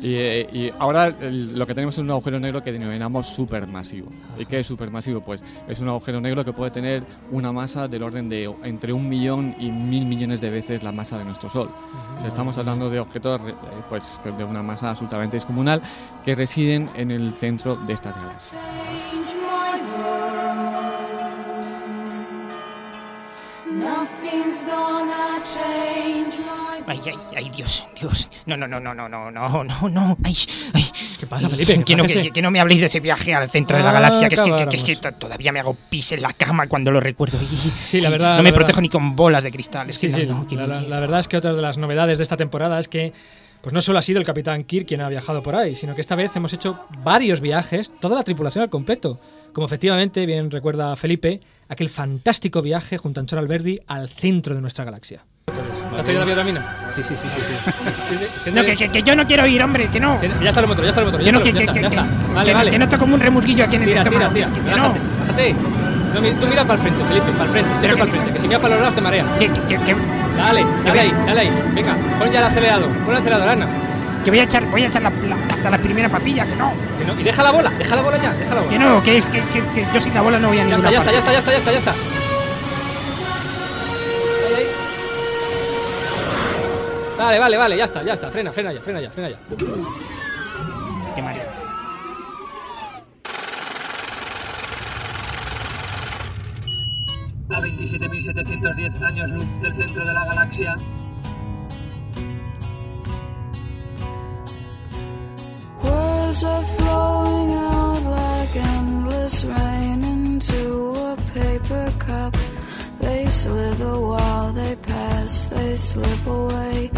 Y, y ahora lo que tenemos es un agujero negro que denominamos supermasivo. ¿Y qué es supermasivo? Pues es un agujero negro que puede tener una masa del orden de entre un millón y mil millones de veces la masa de nuestro Sol. O sea, estamos hablando de objetos eh, pues, de una masa absolutamente descomunal que residen en el centro de estas galaxias. Ay, ay, ay, Dios, Dios. No, no, no, no, no, no, no, no, no. Ay, ay. ¿Qué pasa, Felipe? ¿Qué Que no, que, que no me habléis de ese viaje al centro de la Ah, galaxia, que es que, que- es que to- todavía me hago pis en la cama cuando lo recuerdo. Y- Sí, la ay, verdad, No la me verdad. protejo ni con bolas de cristal. Es Sí, que sí, no, no, que la, la verdad es que otra de las novedades de esta temporada es que pues no solo ha sido el capitán Kirk quien ha viajado por ahí, sino que esta vez hemos hecho varios viajes, toda la tripulación al completo. Como efectivamente, bien recuerda Felipe, aquel fantástico viaje junto a Anchor Alberdi al centro de nuestra galaxia. ¿Te has traído la biotamina? <laughs> Sí, sí, sí, sí. sí. No, que, que- que yo no quiero ir, hombre, que no. Ya está el motor, ya está el motor. Yo Ya, no, está, que- ya, ya. Vale, que- vale. que no está como un remolguillo aquí en el Tira, tira, estómago, tira. que- que no. Tú mira para el frente, Felipe, para el frente, siempre para el frente. Que si mira para los lados te marea. Dale, dale ahí, dale ahí. Venga, pon ya el acelerador. Pon el acelerador, Ana. Que voy a echar, voy a echar la, la- hasta la primera papilla, que no. Que no. Y deja la bola, deja la bola ya, deja la bola. Que no, que es que, que- que yo sin la bola no voy a Ya ninguna está, ya está, ya está, ya está, ya está, ya está. Vale, vale, vale, ya está, ya está. Frena, frena ya, frena ya, frena ya. Qué mareo. A 27.710 años luz del centro de la galaxia, Words are flowing out like endless rain into a paper cup. They slither while they pass, they slip away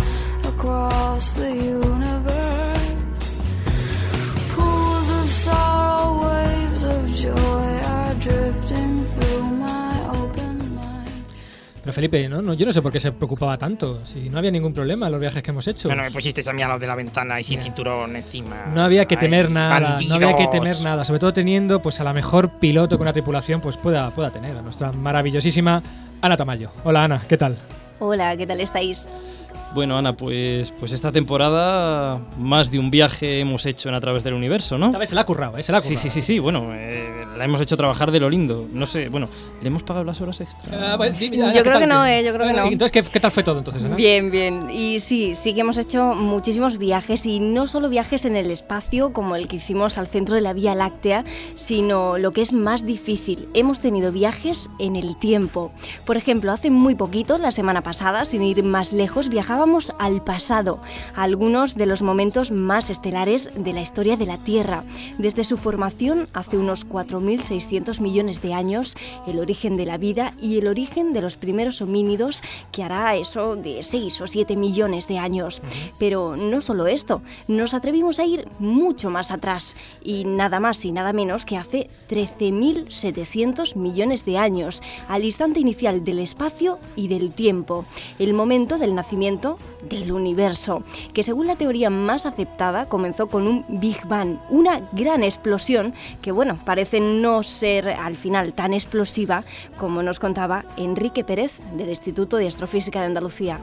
across the universe. Pero Felipe, ¿no? no, yo no sé por qué se preocupaba tanto. Si no había ningún problema en los viajes que hemos hecho. Bueno, me pusisteis a mí de la ventana y sin cinturón encima. No había que Ay, temer nada, no había que temer nada, sobre todo teniendo pues a la mejor piloto que una tripulación pues pueda, pueda tener, a nuestra maravillosísima Ana Tamayo. Hola Ana, ¿qué tal? Hola, ¿qué tal estáis? Bueno, Ana, pues, pues esta temporada más de un viaje hemos hecho en A través del universo, ¿no? Esta vez se la ha currado, ¿eh? Se la ha Sí, currado. sí, sí, sí, bueno, eh, la hemos hecho trabajar de lo lindo. No sé, bueno, ¿le hemos pagado las horas extra? Ah, pues, Yo ¿qué creo tal? que no, eh, yo creo que no. Entonces, ¿qué, qué tal fue todo entonces? Ana? Bien, bien. Y sí, sí que hemos hecho muchísimos viajes y no solo viajes en el espacio como el que hicimos al centro de la Vía Láctea, sino lo que es más difícil. Hemos tenido viajes en el tiempo. Por ejemplo, hace muy poquito, la semana pasada, sin ir más lejos, viajábamos al pasado, a algunos de los momentos más estelares de la historia de la Tierra. Desde su formación hace unos 4.600 millones de años, el origen de la vida y el origen de los primeros homínidos que hará eso de 6 o 7 millones de años. Pero no solo esto, nos atrevimos a ir mucho más atrás y nada más y nada menos que hace 13.700 millones de años, al instante inicial del espacio y del tiempo, el momento del nacimiento del universo, que según la teoría más aceptada comenzó con un Big Bang, una gran explosión que bueno, parece no ser al final tan explosiva como nos contaba Enrique Pérez del Instituto de Astrofísica de Andalucía.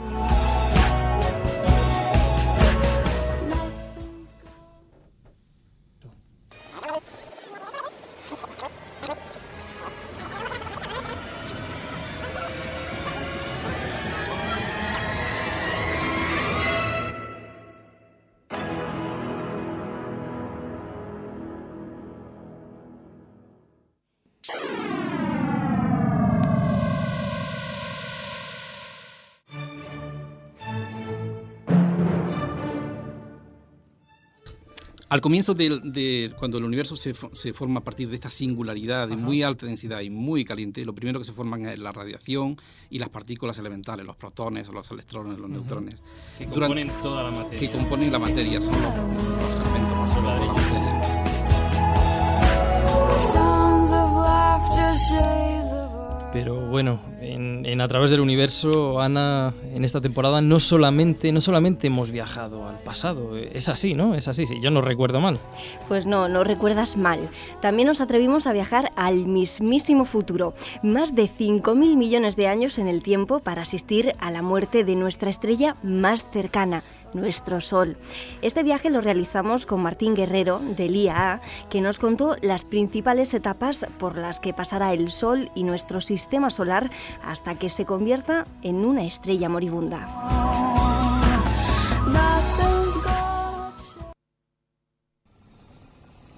Al comienzo de, cuando el universo se, fo- se forma a partir de esta singularidad de muy alta densidad y muy caliente, lo primero que se forman es la radiación y las partículas elementales, los protones, los electrones, los neutrones. Que Durante- componen toda la materia. Que componen la materia, son los, los elementos más de la materia. Pero bueno, en, A través del universo, Ana, en esta temporada no solamente, no solamente hemos viajado al pasado, es así, ¿no? Es así, sí, yo no recuerdo mal. Pues no, no recuerdas mal. También nos atrevimos a viajar al mismísimo futuro, más de 5.000 millones de años en el tiempo para asistir a la muerte de nuestra estrella más cercana, nuestro Sol. Este viaje lo realizamos con Martín Guerrero, del IAA, que nos contó las principales etapas por las que pasará el Sol y nuestro sistema solar hasta que se convierta en una estrella moribunda.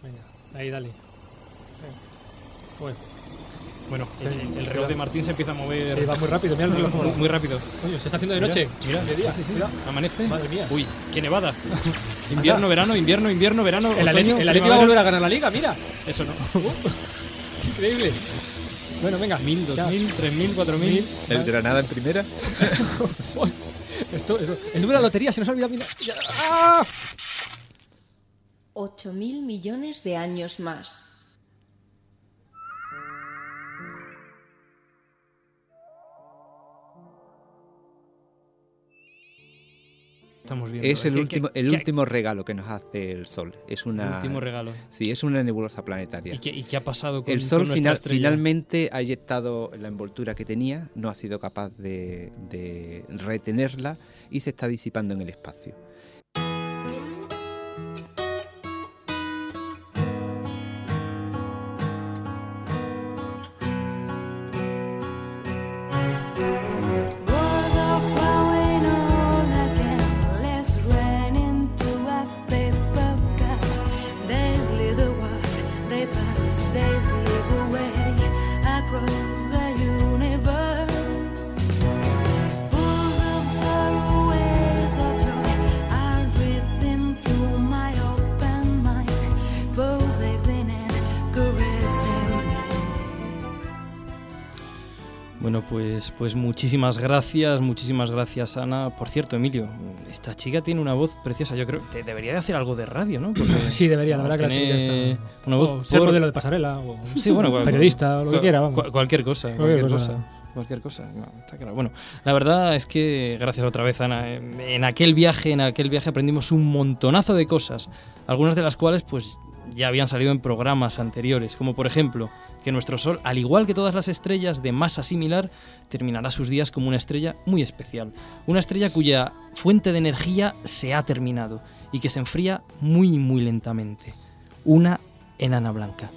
Venga, ahí dale. Bueno, Bueno, el, el reloj de Martín se empieza a mover. Sí, va muy rápido, mira el reloj cómo muy, muy rápido. Coño, se está haciendo de Mira, noche. Mira, De día. Sí, sí, sí. Mira. Amanece. Madre mía. Uy, qué nevada. <laughs> invierno, verano, invierno, invierno, verano. El Atleti va a volver a ganar la liga, mira. Eso no. <laughs> Increíble. Bueno, venga. Mil, dos mil, tres mil, cuatro mil. El Granada en primera. <laughs> Esto- esto- el número de la lotería se nos ha olvidado. mira. Ya- ¡Ah! 8.000 millones de años más. Estamos viendo. Es el ¿Qué- último, qué- el qué- último regalo que nos hace el Sol. Es una, El último regalo. Sí, es una nebulosa planetaria. ¿Y qué, y ha pasado con el Sol con final- finalmente ha eyectado la envoltura que tenía, no ha sido capaz de, de retenerla y se está disipando en el espacio. Bueno, pues, pues muchísimas gracias, muchísimas gracias, Ana. Por cierto, Emilio, esta chica tiene una voz preciosa. Yo creo que debería de hacer algo de radio, ¿no? Porque <laughs> Sí, debería, la verdad que la chica está. Una voz o ser por- modelo de pasarela, o Sí, bueno, <laughs> cual- periodista, o lo que quiera, vamos. cual- cualquier cosa, Cualquier cosa. cosa. Cualquier cosa, no, está claro. Bueno, la verdad es que gracias otra vez, Ana. En aquel viaje, en aquel viaje aprendimos un montonazo de cosas, algunas de las cuales, pues, ya habían salido en programas anteriores, como por ejemplo que nuestro Sol, al igual que todas las estrellas de masa similar, terminará sus días como una estrella muy especial, una estrella cuya fuente de energía se ha terminado y que se enfría muy muy lentamente, una enana blanca.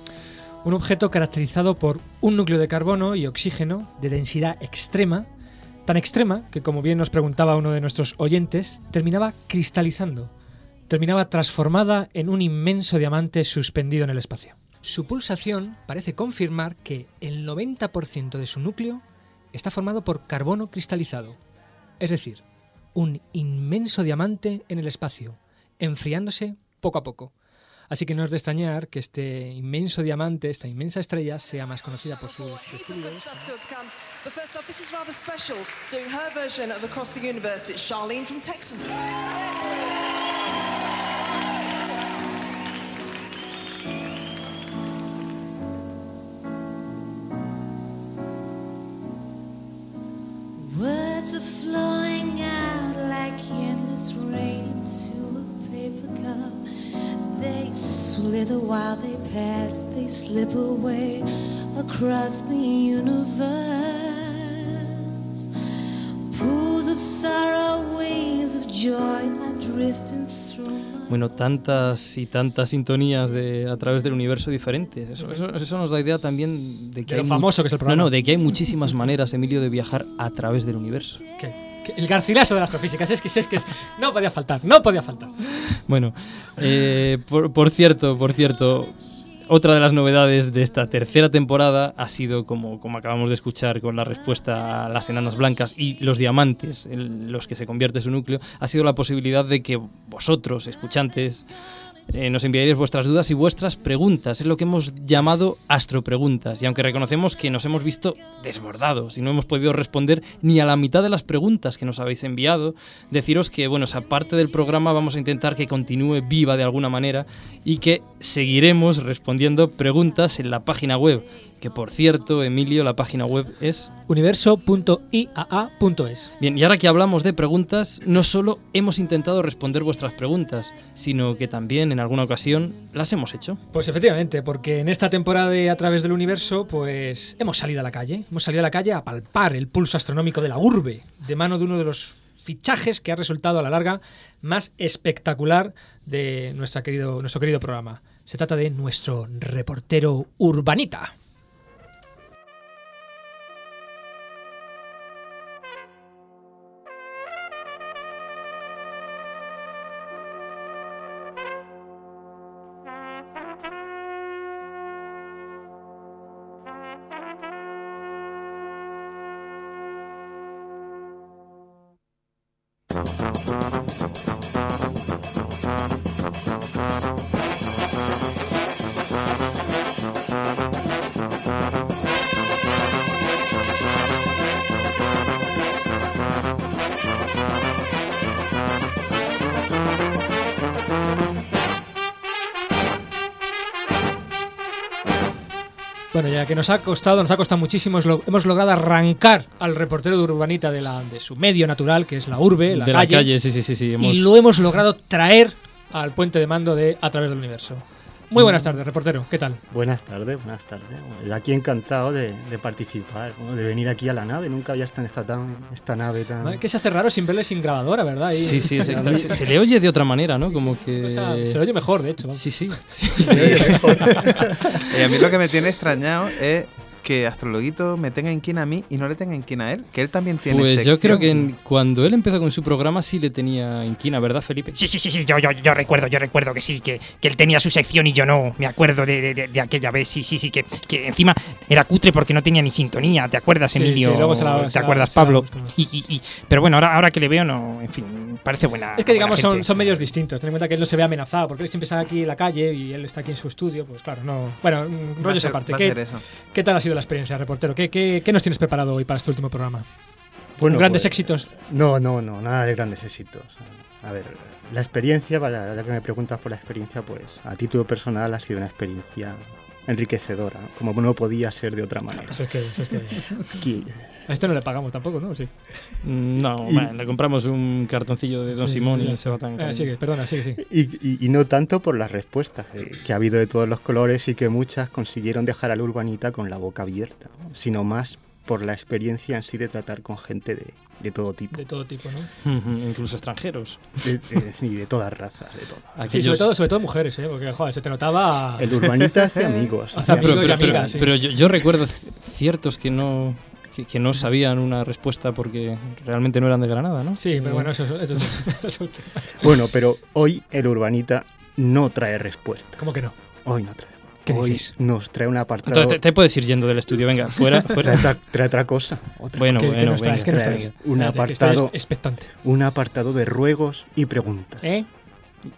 Un objeto caracterizado por un núcleo de carbono y oxígeno de densidad extrema, tan extrema que, como bien nos preguntaba uno de nuestros oyentes, terminaba cristalizando, terminaba transformada en un inmenso diamante suspendido en el espacio. Su pulsación parece confirmar que el 90% de su núcleo está formado por carbono cristalizado, es decir, un inmenso diamante en el espacio, enfriándose poco a poco. Así que no es de extrañar que este inmenso diamante, esta inmensa estrella, sea más conocida por sus descubridores. Words are flowing out like endless rain into a paper cup. They slither while they pass, they slip away across the universe. Pools of sorrow, waves of joy are drifting. Bueno, tantas y tantas sintonías de, a través del universo diferentes. Eso, eso, eso nos da idea también de que De lo famoso que es el programa. No, no, de que hay muchísimas maneras, Emilio, de viajar a través del universo. Que El garcilaso de la astrofísica, es que, es que es- no podía faltar, no podía faltar. Bueno, eh, por, por cierto, por cierto, otra de las novedades de esta tercera temporada ha sido, como, acabamos de escuchar con la respuesta a las enanas blancas y los diamantes en los que se convierte su núcleo, ha sido la posibilidad de que vosotros, escuchantes, eh, nos enviaréis vuestras dudas y vuestras preguntas. Es lo que hemos llamado astropreguntas. Y aunque reconocemos que nos hemos visto desbordados y no hemos podido responder ni a la mitad de las preguntas que nos habéis enviado, deciros que, bueno, esa parte del programa vamos a intentar que continúe viva de alguna manera y que seguiremos respondiendo preguntas en la página web. Que por cierto, Emilio, la página web es Universo.iaa.es. Bien, y ahora que hablamos de preguntas, no solo hemos intentado responder vuestras preguntas, sino que también en alguna ocasión las hemos hecho. Pues efectivamente, porque en esta temporada de A través del universo, pues hemos salido a la calle. Hemos salido a la calle a palpar el pulso astronómico de la urbe, de mano de uno de los fichajes que ha resultado a la larga más espectacular de nuestra querido, nuestro querido programa. Se trata de nuestro reportero urbanita. Que nos ha costado, nos ha costado muchísimo, hemos logrado arrancar al reportero de Urbanita de, la, de su medio natural, que es la urbe, la de calle. la calle, sí, sí, sí. sí hemos- Y lo hemos logrado traer al puente de mando de A través del universo. Muy buenas tardes, reportero. ¿Qué tal? Buenas tardes, buenas tardes. Aquí encantado de, de participar, de venir aquí a la nave. Nunca había estado en esta, tan, esta nave tan... Es que se hace raro sin verle sin grabadora, ¿verdad? Sí, sí, es extra- se, se le oye de otra manera, ¿no? Como que... O sea, se le oye mejor, de hecho. vamos. Sí, sí. <laughs> Y <laughs> a mí lo que me tiene extrañado es que Astrologuito me tenga inquina a mí y no le tenga inquina a él, que él también tiene Pues yo sección. creo que en- cuando él empezó con su programa sí le tenía inquina, ¿verdad, Felipe? Sí, sí, sí, sí, yo, yo, yo recuerdo, yo recuerdo que sí, que, que él tenía su sección y yo no. Me acuerdo de, de- de- aquella vez, sí, sí, sí, que, que encima era cutre porque no tenía ni sintonía, ¿te acuerdas, Sí, Emilio? sí, luego se la- ¿Te se acuerdas, la Pablo? Y, y- y- pero bueno, ahora, ahora que le veo, no, en fin, parece buena. Es que digamos son, son medios distintos. Ten en cuenta que él no se ve amenazado, porque él siempre está aquí en la calle y él está aquí en su estudio. Pues claro, no. Bueno, rollos aparte. ¿Qué. ¿Qué tal ha sido la experiencia, reportero? ¿Qué, qué, qué nos tienes preparado hoy para este último programa? Bueno, ¿Grandes pues, éxitos? No, no, no, nada de grandes éxitos. A ver, la experiencia, para, ya que me preguntas por la experiencia, pues a título personal ha sido una experiencia enriquecedora, ¿no? como no podía ser de otra manera. Pues es que, es que- Aquí- A este no le pagamos tampoco, ¿no? Sí. Mm, No, Y- bueno, le compramos un cartoncillo de Don Sí, Simón ya y se va tan... Eh, sigue, perdona, sigue, sigue. Y, y- y no tanto por las respuestas, eh, que ha habido de todos los colores y que muchas consiguieron dejar al urbanita con la boca abierta, ¿no? sino más por la experiencia en sí de tratar con gente de, de todo tipo. De todo tipo, ¿no? Incluso extranjeros. De, de- sí, de todas razas, de todas. Sí, sobre todo, sobre todo mujeres, ¿eh? Porque, joder, se te notaba... El urbanita hace <laughs> amigos. Hace pero, amigos y pero- pero- amigas, sí. pero yo, yo recuerdo ciertos que no que, que no sabían una respuesta porque realmente no eran de Granada, ¿no? Sí, pero Eh, bueno, eso, eso, eso- Bueno, pero hoy el urbanita no trae respuesta. ¿Cómo que no? Hoy no trae. ¿Qué Hoy dices? nos trae un apartado. Entonces te, te puedes ir yendo del estudio, venga, <laughs> fuera, fuera. Trae, otra- trae otra cosa. otra Bueno, cosa. ¿Qué- qué bueno, venga. ¿Qué nos Trae un que apartado, expectante. un apartado de ruegos y preguntas. ¿Eh?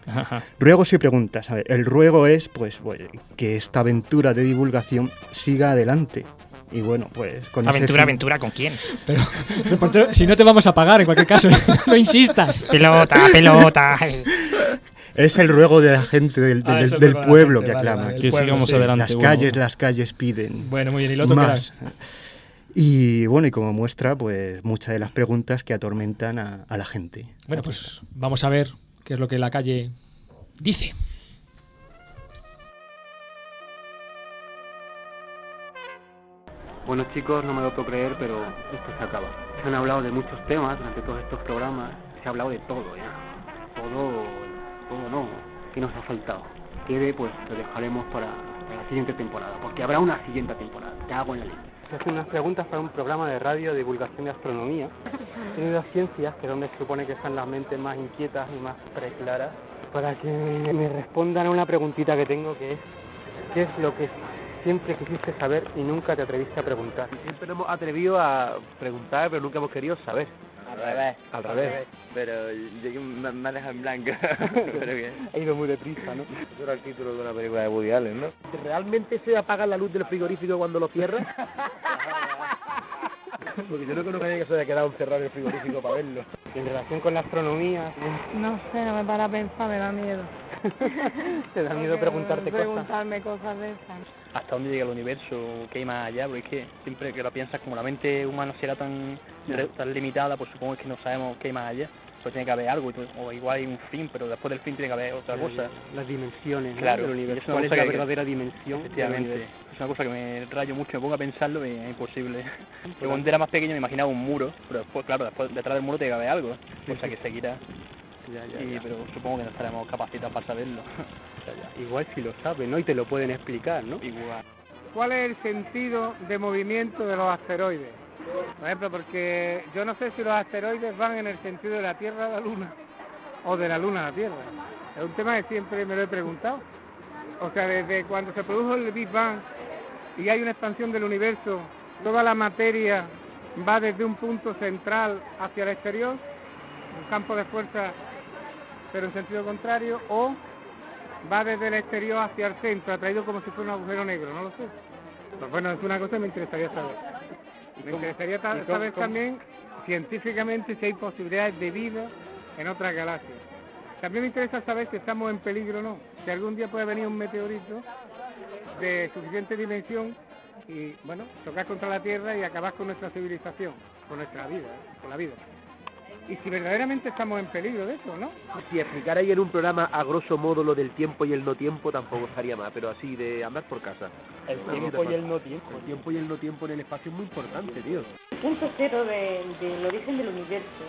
Ajá. Ruegos y preguntas. A ver, el ruego es, pues, bueno, que esta aventura de divulgación siga adelante. Y bueno, pues con Aventura, aventura, ¿con quién? Pero, reportero, si no te vamos a pagar, en cualquier caso, <laughs> no insistas. Pelota, pelota. <laughs> Es el ruego de la gente del, pueblo que aclama. Que sigamos adelante. Las bueno. calles, las calles piden. Bueno, muy bien, y lo otro. Y bueno, y como muestra, pues muchas de las preguntas que atormentan a, a la gente. Bueno, ah, pues, pues vamos a ver qué es lo que la calle dice. Bueno chicos, no me lo puedo creer, pero esto se acaba. Se han hablado de muchos temas durante todos estos programas, se ha hablado de todo ya. Todo todo no. ¿Qué nos ha faltado? Quede, pues lo dejaremos para, para la siguiente temporada, porque habrá una siguiente temporada. Te hago en la lista. Se hacen unas preguntas para un programa de radio de divulgación de astronomía. Tiene las ciencias, que es donde se supone que están las mentes más inquietas y más preclaras, para que me respondan a una preguntita que tengo que es ¿qué es lo que siempre quisiste saber y nunca te atreviste a preguntar? Siempre nos hemos atrevido a preguntar, pero nunca hemos querido saber. Al revés. Al revés. Pero yo me, me ha dejado en blanco. <laughs> pero bien. Ha ido muy deprisa, ¿no? Eso era el título de una película de Woody Allen, ¿no? ¿Realmente se apaga la luz del frigorífico cuando lo cierras? <laughs> Porque yo no conozco a nadie que se haya quedado encerrado en el frigorífico para verlo. En relación con la astronomía, No sé, no me para a pensar, me da miedo. <laughs> te da miedo preguntarte cosas. Preguntarme cosas de esas. hasta dónde llega el universo, qué hay más allá, porque es que siempre que lo piensas, como la mente humana será tan, re- tan limitada, pues supongo que no sabemos qué hay más allá. Pues tiene que haber algo, o igual hay un fin, pero después del fin tiene que haber otra Ya, cosa. Las dimensiones, ¿no? claro, del universo. es una ¿Cuál es la que- verdadera dimensión del Efectivamente. universo? Es una cosa que me rayo mucho, me pongo a pensarlo y es imposible. <laughs> Yo cuando era más pequeño me imaginaba un muro, pero después, claro, después detrás del muro tiene que haber algo, cosa que seguirá. Y, Pero supongo que no estaremos capacitados para saberlo. <laughs> Igual si lo sabes, ¿no? Y te lo pueden explicar, ¿no? Igual. ¿Cuál es el sentido de movimiento de los asteroides? Por ejemplo, porque yo no sé si los asteroides van en el sentido de la Tierra a la Luna o de la Luna a la Tierra. Es un tema que siempre me lo he preguntado. O sea, desde cuando se produjo el Big Bang y hay una expansión del universo, toda la materia va desde un punto central hacia el exterior, un campo de fuerza pero en sentido contrario, o va desde el exterior hacia el centro, atraído como si fuera un agujero negro, no lo sé. Pues bueno, es una cosa que me interesaría saber. Me interesaría cómo- saber cómo- también científicamente si hay posibilidades de vida en otras galaxias. También me interesa saber si estamos en peligro o no. Si algún día puede venir un meteorito de suficiente dimensión y, bueno, chocar contra la Tierra y acabar con nuestra civilización, con nuestra vida, con la vida. Y si verdaderamente estamos en peligro de eso, ¿no? Si explicarais en un programa a grosso modo lo del tiempo y el no tiempo, tampoco estaría mal, pero así de andar por casa. El No, tiempo no y el no tiempo. El tiempo y el no tiempo en el espacio es muy importante, tío. El punto cero de- del origen del universo.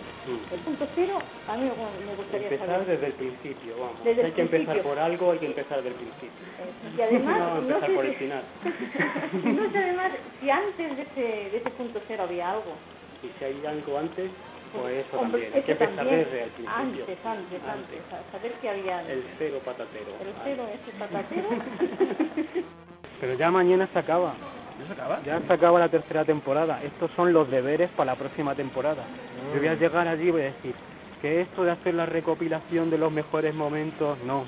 El punto cero, a mí me gustaría Empezar saber. desde el principio, vamos. Desde el hay que empezar por algo, hay que empezar desde el principio. Y además, <laughs> no, no empezar sé por si- el final. <laughs> No sé además si antes de ese, de ese punto cero había algo. Y si hay algo antes, pues eso Hombre, también. Hay que empezar también. desde el principio. Antes, antes, antes. a Saber que había El cero patatero. el cero, ese patatero. <laughs> Pero ya mañana se acaba. ¿Ya se acaba? Ya se acaba la tercera temporada. Estos son los deberes para la próxima temporada. Yo voy a llegar allí y voy a decir que esto de hacer la recopilación de los mejores momentos, no.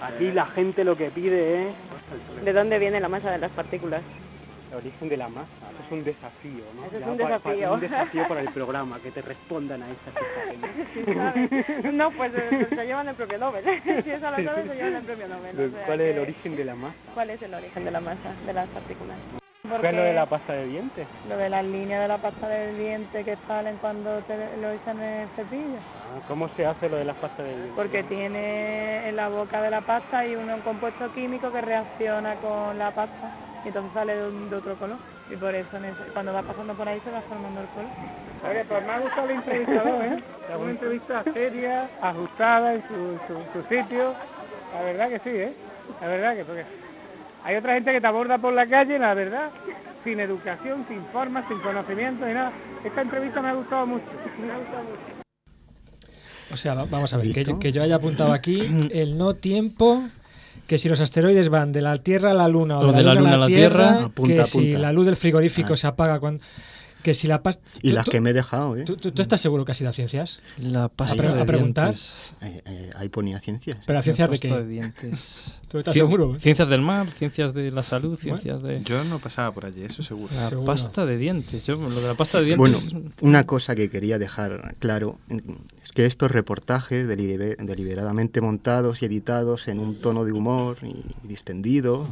Aquí la gente lo que pide es ¿De dónde viene la masa de las partículas? El origen de la masa. Es un desafío, ¿no? Eso es un pa- pa- desafío. un desafío para el <laughs> programa, que te respondan a estas <laughs> Sí, ¿sabes? No, pues eh, se llevan el premio Nobel. Si eso lo sabes, se llevan el premio Nobel. o sea ¿Cuál es el origen de la masa? ¿Cuál es el origen de la masa de las partículas? ¿Qué es lo de la pasta de dientes? Lo de las líneas de la pasta del diente que salen cuando te lo echan en el cepillo. Ah, ¿Cómo se hace lo de la pasta de dientes? Porque tiene en la boca de la pasta y un compuesto químico que reacciona con la pasta y entonces sale de, un- de otro color. Y por eso cuando va pasando por ahí se va formando el color. Oye, pues me ha gustado el entrevistador, ¿eh? <laughs> Una entrevista seria, ajustada en su, su, su sitio. La verdad que sí, ¿eh? La verdad que porque hay otra gente que te aborda por la calle, la verdad, sin educación, sin forma, sin conocimiento y nada. Esta entrevista me ha gustado mucho. <laughs> Me ha gustado mucho. O sea, va- vamos a ver, que, yo- que yo haya apuntado aquí <clears throat> el no tiempo, que si los asteroides van de la Tierra a la Luna o, de la, Luna, a la Tierra, Apunta, que si la luz del frigorífico Ah. se apaga cuando... Que si la pasta... Y las que me he dejado, ¿eh? ¿tú, tú, tú estás seguro que ha sido a ciencias? La pasta a, de a preguntar. dientes. Eh, eh, ahí ponía ciencias. ¿Pero a ciencias de qué? Pasta de dientes. <laughs> ¿Tú estás Cien- seguro? Ciencias del mar, ciencias de la salud, ciencias de... Yo no pasaba por allí, eso seguro. La Seguro. pasta de dientes. Yo, lo de la pasta de Bueno, dientes... una cosa que quería dejar claro es que estos reportajes delibe- deliberadamente montados y editados en un tono de humor y distendido,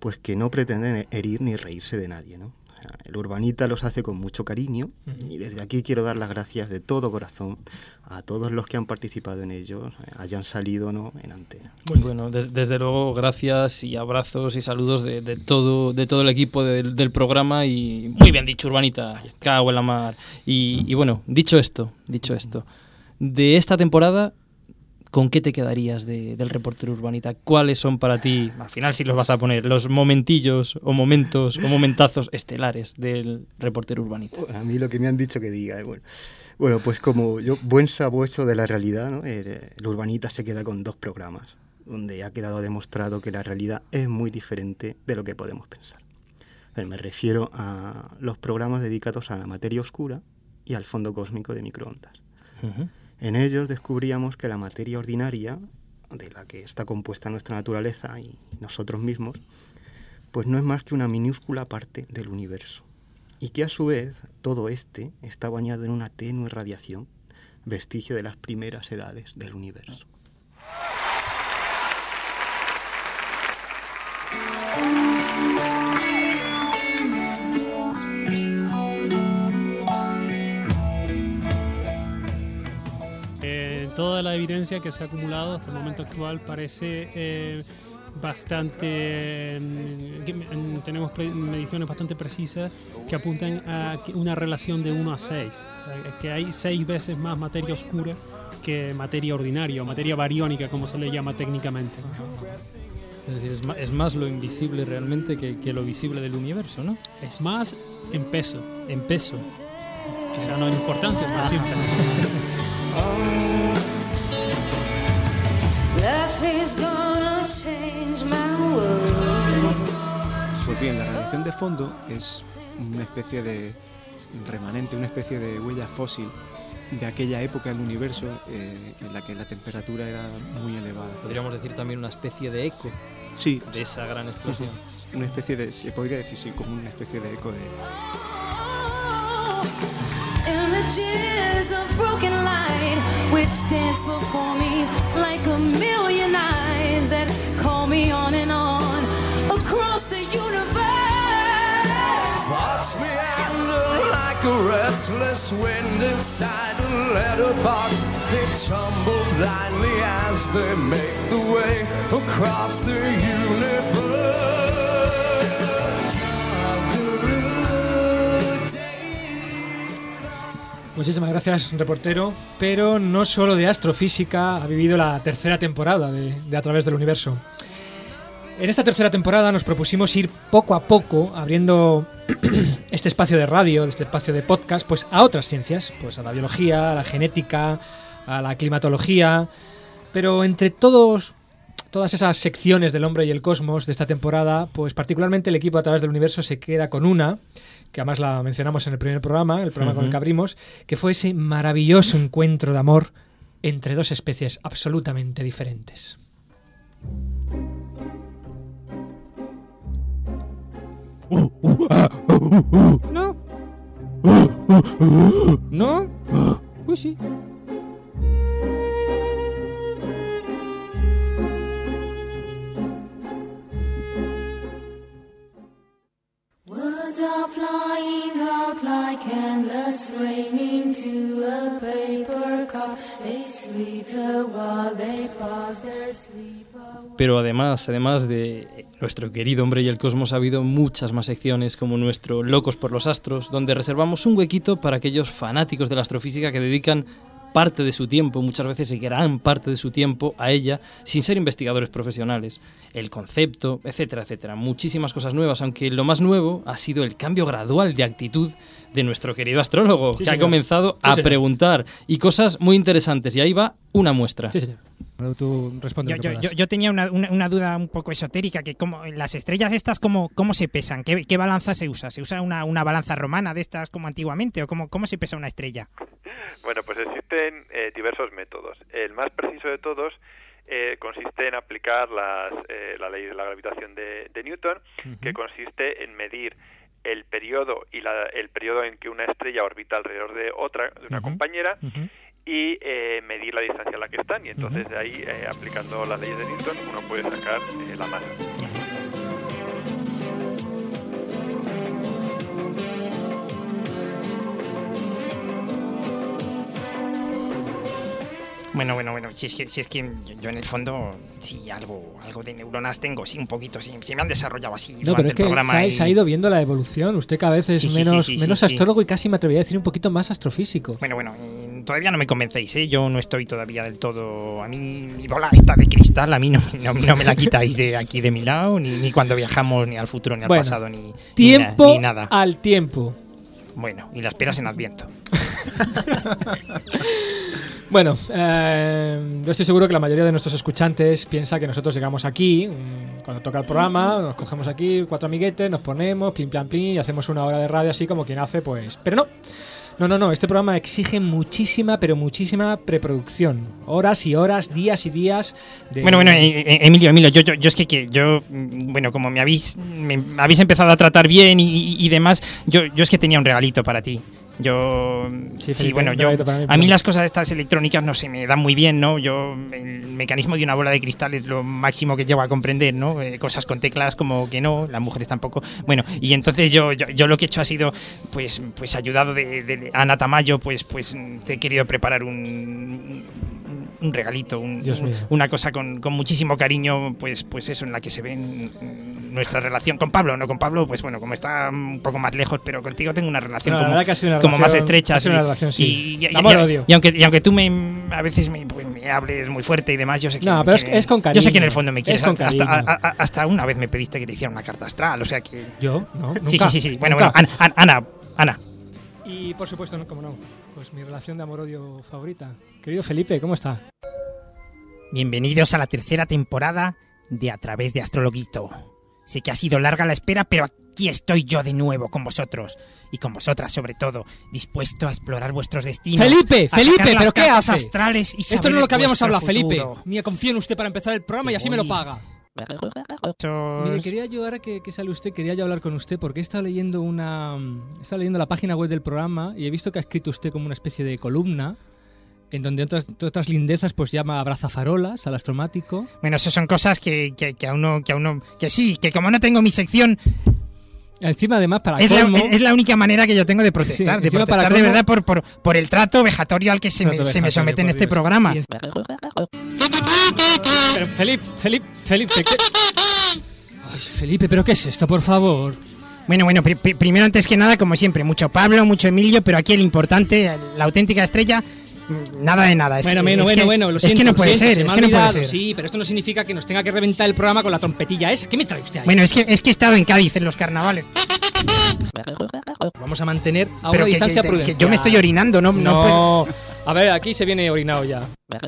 pues que no pretenden herir ni reírse de nadie, ¿no? Sea, el urbanita los hace con mucho cariño y desde aquí quiero dar las gracias de todo corazón a todos los que han participado en ellos, hayan salido o no en antena. Muy bueno, des- desde luego, gracias y abrazos y saludos de, de todo, de todo el equipo del, del programa y muy bien dicho, Urbanita, cago en la mar. Y, y bueno, dicho esto, dicho esto, de esta temporada, ¿con qué te quedarías de- del reportero Urbanita? ¿Cuáles son para ti, al final si los vas a poner, los momentillos o momentos o momentazos estelares del reportero Urbanita? A mí lo que me han dicho que diga, eh, bueno. Bueno, pues como yo, buen sabueso de la realidad, ¿no? el, el urbanita se queda con dos programas, donde ha quedado demostrado que la realidad es muy diferente de lo que podemos pensar. Me refiero a los programas dedicados a la materia oscura y al fondo cósmico de microondas. En ellos descubríamos que la materia ordinaria, de la que está compuesta nuestra naturaleza y nosotros mismos, pues no es más que una minúscula parte del universo. Y que a su vez todo este está bañado en una tenue radiación, vestigio de las primeras edades del universo. Toda la evidencia que se ha acumulado hasta el momento actual parece eh, bastante... que, mm, tenemos mediciones bastante precisas que apuntan a una relación de 1 a 6. O sea, es que hay 6 veces más materia oscura que materia ordinaria o materia bariónica, como se le llama técnicamente. Es decir, es ma- es más lo invisible realmente que, que lo visible del universo, ¿no? Es más en peso. En peso. Quizá no en importancia, pero sí en peso. <laughs> Nothing's gonna change my world. Pues bien, la radiación de fondo es una especie de remanente, una especie de huella fósil de aquella época del universo eh, en la que la temperatura era muy elevada. Podríamos decir también una especie de eco Sí. de esa gran explosión. <laughs> Una especie de, se podría decir, sí, como una especie de eco de... Images of broken light which dance before me like a million eyes that call me on and on across the universe. Thoughts meander like a restless wind inside a letterbox. They tumble blindly as they make the way across the Muchísimas gracias, reportero. Pero no solo de astrofísica ha vivido la tercera temporada de, A través del universo. En esta tercera temporada nos propusimos ir poco a poco abriendo <clears throat> este espacio de radio, este espacio de podcast, pues a otras ciencias, pues a la biología, a la genética, a la climatología. Pero entre todos, todas esas secciones del hombre y el cosmos de esta temporada, pues particularmente el equipo a través del universo se queda con una, que además la mencionamos en el primer programa, el programa con el que abrimos, que fue ese maravilloso encuentro de amor entre dos especies absolutamente diferentes. No. No. Uy, sí. Pero además, además de nuestro querido hombre y el cosmos, ha habido muchas más secciones como nuestro Locos por los Astros, donde reservamos un huequito para aquellos fanáticos de la astrofísica que dedican parte de su tiempo, muchas veces gran parte de su tiempo a ella, sin ser investigadores profesionales. El concepto, etcétera, etcétera. Muchísimas cosas nuevas, aunque lo más nuevo ha sido el cambio gradual de actitud de nuestro querido astrólogo, Sí, que ha comenzado Sí, a señor. preguntar y cosas muy interesantes. Y ahí va una muestra. Sí, señor. Tú responde Yo, yo, puedas. yo- yo tenía una, una- una duda un poco esotérica, que como las estrellas estas, ¿cómo, cómo se pesan? ¿Qué, qué balanza se usa? ¿Se usa una, una balanza romana de estas como antiguamente? ¿O cómo, cómo se pesa una estrella? Bueno, pues existen eh, diversos métodos. El más preciso de todos eh, consiste en aplicar las, eh, la ley de la gravitación de, de Newton, que consiste en medir el periodo y la- el periodo en que una estrella orbita alrededor de otra, de una compañera, y eh, medir la distancia a la que están. Y entonces de ahí, eh, aplicando las leyes de Newton, uno puede sacar eh, la masa. Bueno, bueno, bueno, si es que, si es que yo, en el fondo, sí, algo, algo de neuronas tengo, sí, un poquito, sí, se me han desarrollado así No, durante pero es el que programa. se ha, y- se ha ido viendo la evolución. Usted cada vez es Sí, menos, sí, sí, menos sí. astrólogo y casi me atrevería a decir un poquito más astrofísico. Bueno, bueno, eh, todavía no me convencéis, ¿eh? Yo no estoy todavía del todo... A mí mi bola está de cristal, a mí no, no, no me la quitáis de aquí de mi lado, ni, ni cuando viajamos, ni al futuro, ni al Bueno, pasado, ni, ni na- Tiempo ni nada. al tiempo. Bueno, y las peras en Adviento. <laughs> Bueno, eh, yo estoy seguro que la mayoría de nuestros escuchantes piensa que nosotros llegamos aquí, mm, cuando toca el programa, nos cogemos aquí cuatro amiguetes, nos ponemos, plim, plan, plim, y hacemos una hora de radio así como quien hace, pues... Pero no, no, no, no, este programa exige muchísima, pero muchísima preproducción. Horas y horas, días y días de... Bueno, bueno, eh, eh, Emilio, Emilio, yo, yo, yo es que, que yo, mm, bueno, como me habéis, me habéis empezado a tratar bien y- y demás, yo, yo es que tenía un regalito para ti. Yo, sí, bueno, yo, a mí las cosas estas electrónicas no se me dan muy bien, ¿no? Yo, el mecanismo de una bola de cristal es lo máximo que llego a comprender, ¿no? Eh, cosas con teclas como que no, las mujeres tampoco. Bueno, y entonces yo, yo, yo lo que he hecho ha sido, pues, pues ayudado de, de Ana Tamayo, pues, pues te he querido preparar un, un regalito, un- una cosa con, con muchísimo cariño, pues, pues eso, en la que se ve nuestra relación con Pablo, no con Pablo, pues bueno, como está un poco más lejos, pero contigo tengo una relación No, como, una más estrecha. una relación, sí. Y, y- y- Amor-odio. y aunque, y aunque tú me, a veces me, pues, me hables muy fuerte y demás, yo sé que... No, pero es- con Yo sé que en cariño. el fondo me quieres. Hasta, cariño. a- a- hasta una vez me pediste que te hiciera una carta astral, o sea que... ¿Yo? No, Sí, nunca, sí, sí, sí. Bueno, nunca. bueno, Ana, Ana, Ana. Y por supuesto, no, como no, pues mi relación de amor-odio favorita. Querido Felipe, ¿cómo está? Bienvenidos a la tercera temporada de A través de Astrologuito. Sé que ha sido larga la espera, pero aquí estoy yo de nuevo con vosotros. Y con vosotras, sobre todo, dispuesto a explorar vuestros destinos. Felipe, Felipe, ¿pero qué cartas hace? astrales y Esto no es lo que habíamos hablado, Felipe. Ni confío en usted para empezar el programa y así me lo paga. Mire, quería yo, ahora que, que sale usted, quería yo hablar con usted porque he estado leyendo una. He estado leyendo la página web del programa y he visto que ha escrito usted como una especie de columna en donde otras, otras lindezas pues llama abrazafarolas al astromático. Bueno, eso son cosas que, que, que a uno, que a uno, que sí, que como no tengo mi sección, Encima, además, para es la, colmo- es la única manera que yo tengo de protestar, Sí, de protestar para de verdad por, por, por el trato vejatorio al que se, me, se me somete en este Dios. programa. Pero, Felipe, Felipe, Felipe, ¿qué? Ay, Felipe, ¿pero qué es esto, por favor? Bueno, bueno, pri- primero antes que nada, como siempre, mucho Pablo, mucho Emilio, pero aquí el importante, la auténtica estrella, nada de nada. Es bueno, que- bueno, es bueno, que- bueno, lo es que no puede siento, ser, se es que no puede ser. Sí, pero esto no significa que nos tenga que reventar el programa con la trompetilla esa. ¿Qué me trae usted ahí? Bueno, es que, es que he estado en Cádiz en los carnavales. Vamos a mantener a Pero una que- distancia prudencial. yo me estoy orinando, no- no puedo- A ver, aquí se viene orinado ya. <laughs>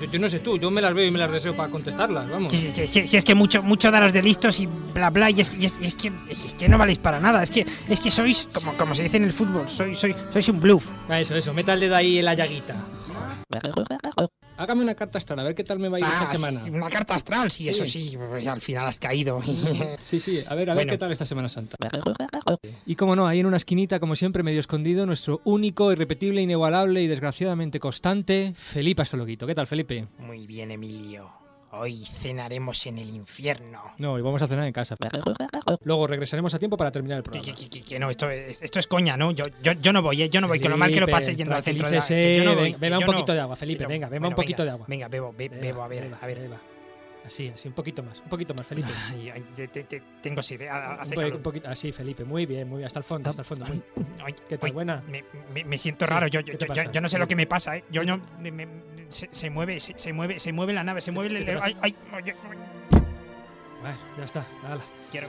Yo, yo no sé tú, yo me las veo y me las deseo para contestarlas, vamos. Si, si- si- si es que mucho, mucho daros de listos y bla bla, y es, y es- y es que, es que no valéis para nada, es que, es que sois, como, como se dice en el fútbol, sois, sois, sois un bluff. Eso, eso, meta el dedo ahí en la llaguita. <laughs> Hágame una carta astral, a ver qué tal me va a ir Ah, esta semana. sí, Una carta astral, sí, Sí. eso sí, pues, al final has caído. <laughs> Sí, sí, a ver, a ver qué tal esta Semana Santa. Y como no, ahí en una esquinita, como siempre, medio escondido, nuestro único, irrepetible, inigualable y desgraciadamente constante, Felipe Astrologuito. ¿Qué tal, Felipe? Muy bien, Emilio. Hoy cenaremos en el infierno. No, y vamos a cenar en casa. Luego regresaremos a tiempo para terminar el Que, programa. que- que- que no, esto es, esto es coña, ¿no? Yo, yo, yo no voy, ¿eh? Yo no voy, con lo mal que lo pase yendo al centro de tranquilícese, que yo no voy, que beba un no- poquito de agua, Felipe, que yo- venga, beba bueno, un poquito venga, de agua. Venga, bebo, be- Beba, bebo, a ver, beba, a ver. beba. Así, así, un poquito más, un poquito más, Felipe. Ay, ay, te- te- te- tengo sed, eh, Un, un poquito, así, Felipe, muy bien, muy bien, hasta el fondo, hasta el fondo. muy- Ay, ¿Qué tal, buena? Me, me- me siento Sí, raro, yo, ¿qué yo, yo- no sé lo que me pasa, ¿eh? Yo no... me- se, se mueve, se, se mueve, se mueve la nave, se mueve el... ay, ay, oye, Bueno, ya está, nada. quiero.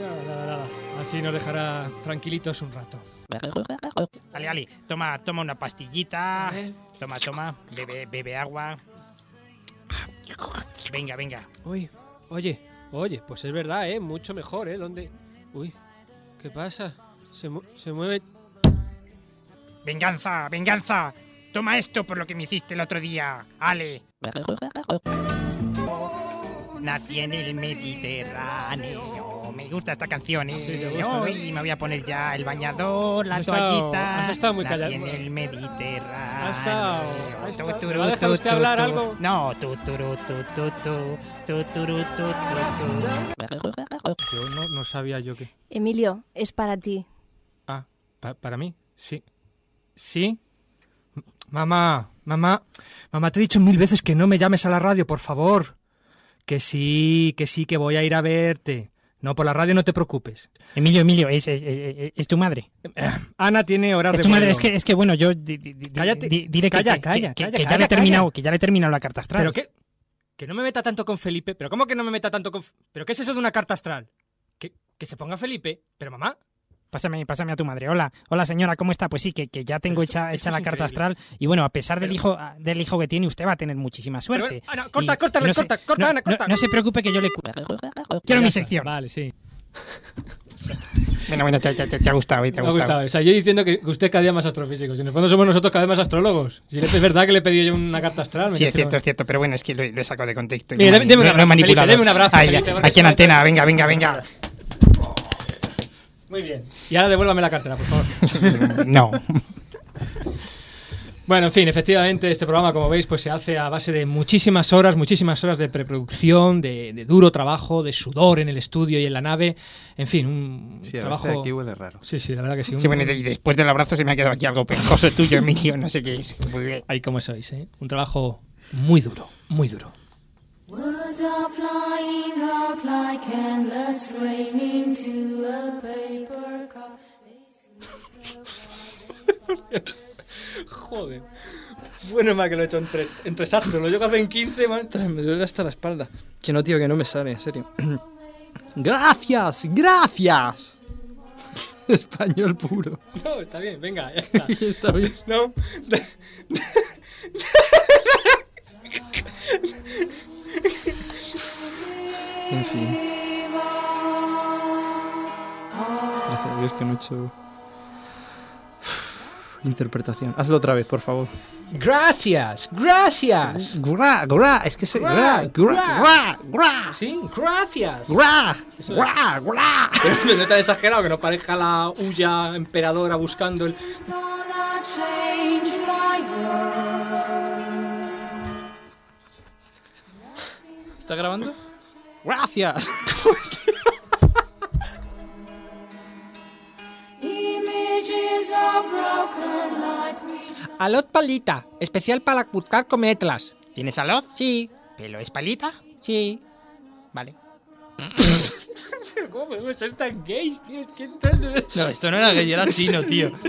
Nada, nada, nada. Así nos dejará tranquilitos un rato. Ale, Ale, toma, toma una pastillita. Toma, toma, bebe, bebe agua. Venga, venga. Uy, oye, oye, pues es verdad, ¿eh? Mucho mejor, ¿eh? ¿Dónde? Uy, ¿qué pasa? Se, mu- se mueve... Venganza, venganza. Toma esto por lo que me hiciste el otro día, Ale. Nací en el Mediterráneo. Me gusta esta canción, ¿eh? Sí, gusta, ¿no? Hoy me voy a poner ya el bañador, la Has estado- toallita. has estado muy Nací callado. en el Mediterráneo. Has estado- has estado- turu, ¿Me va a dejar tu, usted tu, hablar tu. algo? No, tu, turu, tu, tu, tu, tu, turu, tu, tu, tu. Yo no, no sabía yo que... Emilio, es para ti. Ah, pa- para mí, sí. ¿Sí? Mamá, Mamá, mamá, te he dicho mil veces que no me llames a la radio, por favor. Que sí, que sí, que voy a ir a verte. No, por la radio no te preocupes. Emilio, Emilio, es, es- es- es tu madre. Ana tiene horas Es de tu madre, vuelo. es que, es que bueno, yo di- di- di- Cállate. di- diré que, Calla, que- calla, que- calla, que ya le he terminado, que ya le he terminado la carta astral. ¿Pero qué? Que no me meta tanto con Felipe. ¿Pero cómo que no me meta tanto con... ¿Pero qué es eso de una carta astral? Que, que se ponga Felipe. Pero mamá... Pásame, pásame a tu madre. Hola, hola señora, ¿cómo está? Pues sí, que, que ya tengo hecha, esto hecha la es carta increíble. astral. Y bueno, a pesar del hijo del hijo que tiene, usted va a tener muchísima suerte. Pero, Ana, corta, corta, no se- corta, corta, no- Ana, no- corta. No, se preocupe que yo le... Quiero mi sección. Vale, sí. Bueno, bueno, te, te- te ha gustado, ¿eh? te ha Me ha gustado. gustado. O sea, yo diciendo que usted cada día más astrofísico. Si en el fondo somos nosotros cada vez más astrólogos. Si es verdad que le he pedido yo una carta astral. me Sí, es cierto, es cierto, pero bueno, es que lo, lo he sacado de contexto. he deme- deme un abrazo, Felipe, deme un abrazo, Felipe, aquí en antena, venga, venga, venga. Muy bien. Y ahora devuélvame la cartera, por favor. <laughs> no. Bueno, en fin, efectivamente, este programa, como veis, pues se hace a base de muchísimas horas, muchísimas horas de preproducción, de, de duro trabajo, de sudor en el estudio y en la nave. En fin, un Sí, a trabajo. veces aquí huele raro. Sí, sí, la verdad que sí. Sí, bueno, y de- y después del abrazo se me ha quedado aquí algo pegajoso tuyo, Emilio, no sé qué es. Muy bien. Ahí como sois, ¿eh? Un trabajo muy duro, muy duro. Words are flying out like endless rain into a paper cup. <laughs> Joder. Bueno, más que lo he hecho en tres, en tres actos. Lo llevo a hacer en 15, man. Me duele hasta la espalda. Que no, tío, que no me sale, en serio. <clears throat> gracias, gracias. <laughs> Español puro. No, está bien, venga, ya <laughs> está. está bien. No. <laughs> En fin. Gracias a Dios que no he hecho... <sighs> Interpretación. Hazlo otra vez, por favor. Gracias, gracias. Gra, gra, es que se... Gra, gra, gra. Sí, gracias. Gra, gra, gra. <laughs> No tan exagerado que no parezca la huya emperadora buscando el. ¿Está grabando? <laughs> Gracias. Alot palita, especial para buscar cometlas. ¿Tienes alot? Sí. ¿Pelo es palita? Sí. Vale. ¿Cómo podemos ser tan gays, tío? Es que entonces- No, esto no era gay, era chino, tío. <laughs>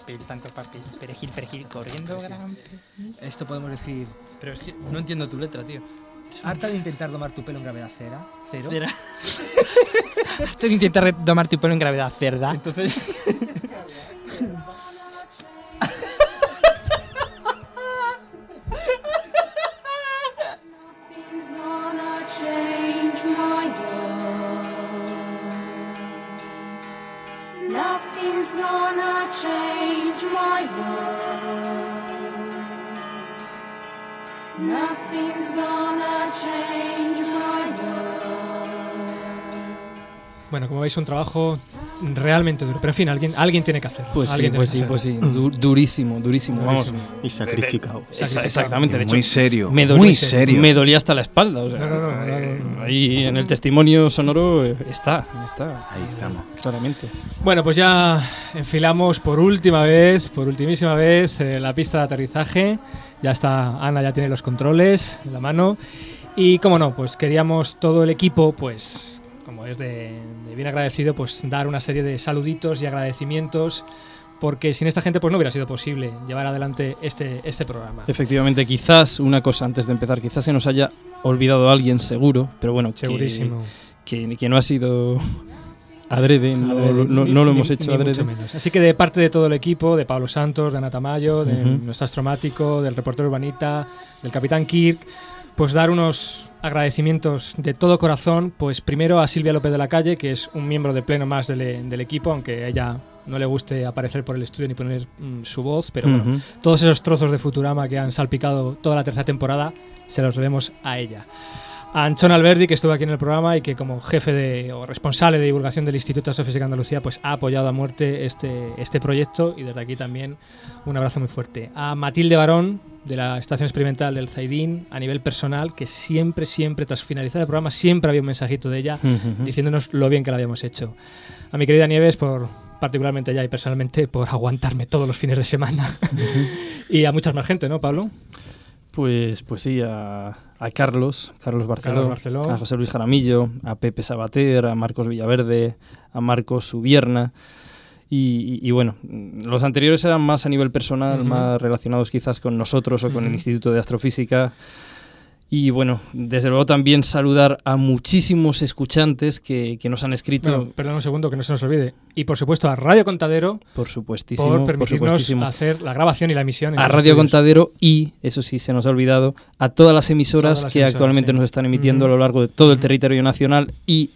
papel, tanto papel. Perejil, perejil, corriendo. gran- Esto podemos decir. Pero es que no entiendo tu letra, tío. <laughs> Harta de intentar domar tu pelo en gravedad cera. Cero. Cera. Te intentar retomar tu pelo en gravedad cerda. Entonces. Bueno, como veis, un trabajo realmente duro. Pero en fin, alguien, alguien tiene que hacerlo. Pues sí, pues sí, hacerlo. pues sí. Du- durísimo, durísimo. Vamos. Durísimo. Y sacrificado. Esa- exactamente. de Muy hecho, serio, Me muy dolía, serio. Me dolía hasta la espalda. O sea, No, no, no, no, no. Ahí en el testimonio sonoro eh, está, está. Ahí estamos. Claramente. Bueno, pues ya enfilamos por última vez, por ultimísima vez, eh, la pista de aterrizaje. Ya está, Ana ya tiene los controles en la mano. Y como no, pues queríamos todo el equipo, pues como es de, de bien agradecido, pues dar una serie de saluditos y agradecimientos. Porque sin esta gente pues no hubiera sido posible llevar adelante este, este programa. Efectivamente, quizás una cosa antes de empezar, quizás se nos haya olvidado alguien seguro, pero bueno, que- Segurísimo. Que, que no ha sido adrede, no, Adrede, no- ni- no lo hemos hecho ni adrede. mucho menos. Así que de parte de todo el equipo, de Pablo Santos, de Ana Tamayo, de Ujú. nuestro astromático, del reportero urbanita, del capitán Kirk, pues dar unos agradecimientos de todo corazón, pues primero a Silvia López de la Calle, que es un miembro de pleno más del, del equipo, aunque a ella no le guste aparecer por el estudio ni poner mm, su voz, pero bueno, todos esos trozos de Futurama que han salpicado toda la tercera temporada, se los debemos a ella. A Anchón Alberdi, que estuvo aquí en el programa y que como jefe de, o responsable de divulgación del Instituto de Astrofísica de Andalucía, pues ha apoyado a muerte este, este proyecto y desde aquí también un abrazo muy fuerte. A Matilde Barón, de la Estación Experimental del Zaidín, a nivel personal, que siempre, siempre, tras finalizar el programa, siempre había un mensajito de ella Ujú. diciéndonos lo bien que lo habíamos hecho. A mi querida Nieves, por particularmente ya y personalmente, por aguantarme todos los fines de semana. <laughs> y a muchas más gente, ¿no, Pablo? Pues, pues sí, a, a Carlos, Carlos Barceló, Carlos Barceló. a José Luis Jaramillo, a Pepe Sabater, a Marcos Villaverde, a Marcos Subierna. Y, y- y bueno, los anteriores eran más a nivel personal, más relacionados quizás con nosotros o con el. Instituto de Astrofísica. Y bueno, desde luego también saludar a muchísimos escuchantes que, que nos han escrito. Bueno, perdón un segundo, que no se nos olvide. Y por supuesto a Radio Contadero por supuestísimo, por por permitirnos supuestísimo. hacer la grabación y la emisión. en a Radio estudios. Contadero y, eso sí se nos ha olvidado, a todas las emisoras Todas las que emisoras, actualmente sí. nos están emitiendo Ujú. a lo largo de todo el territorio nacional y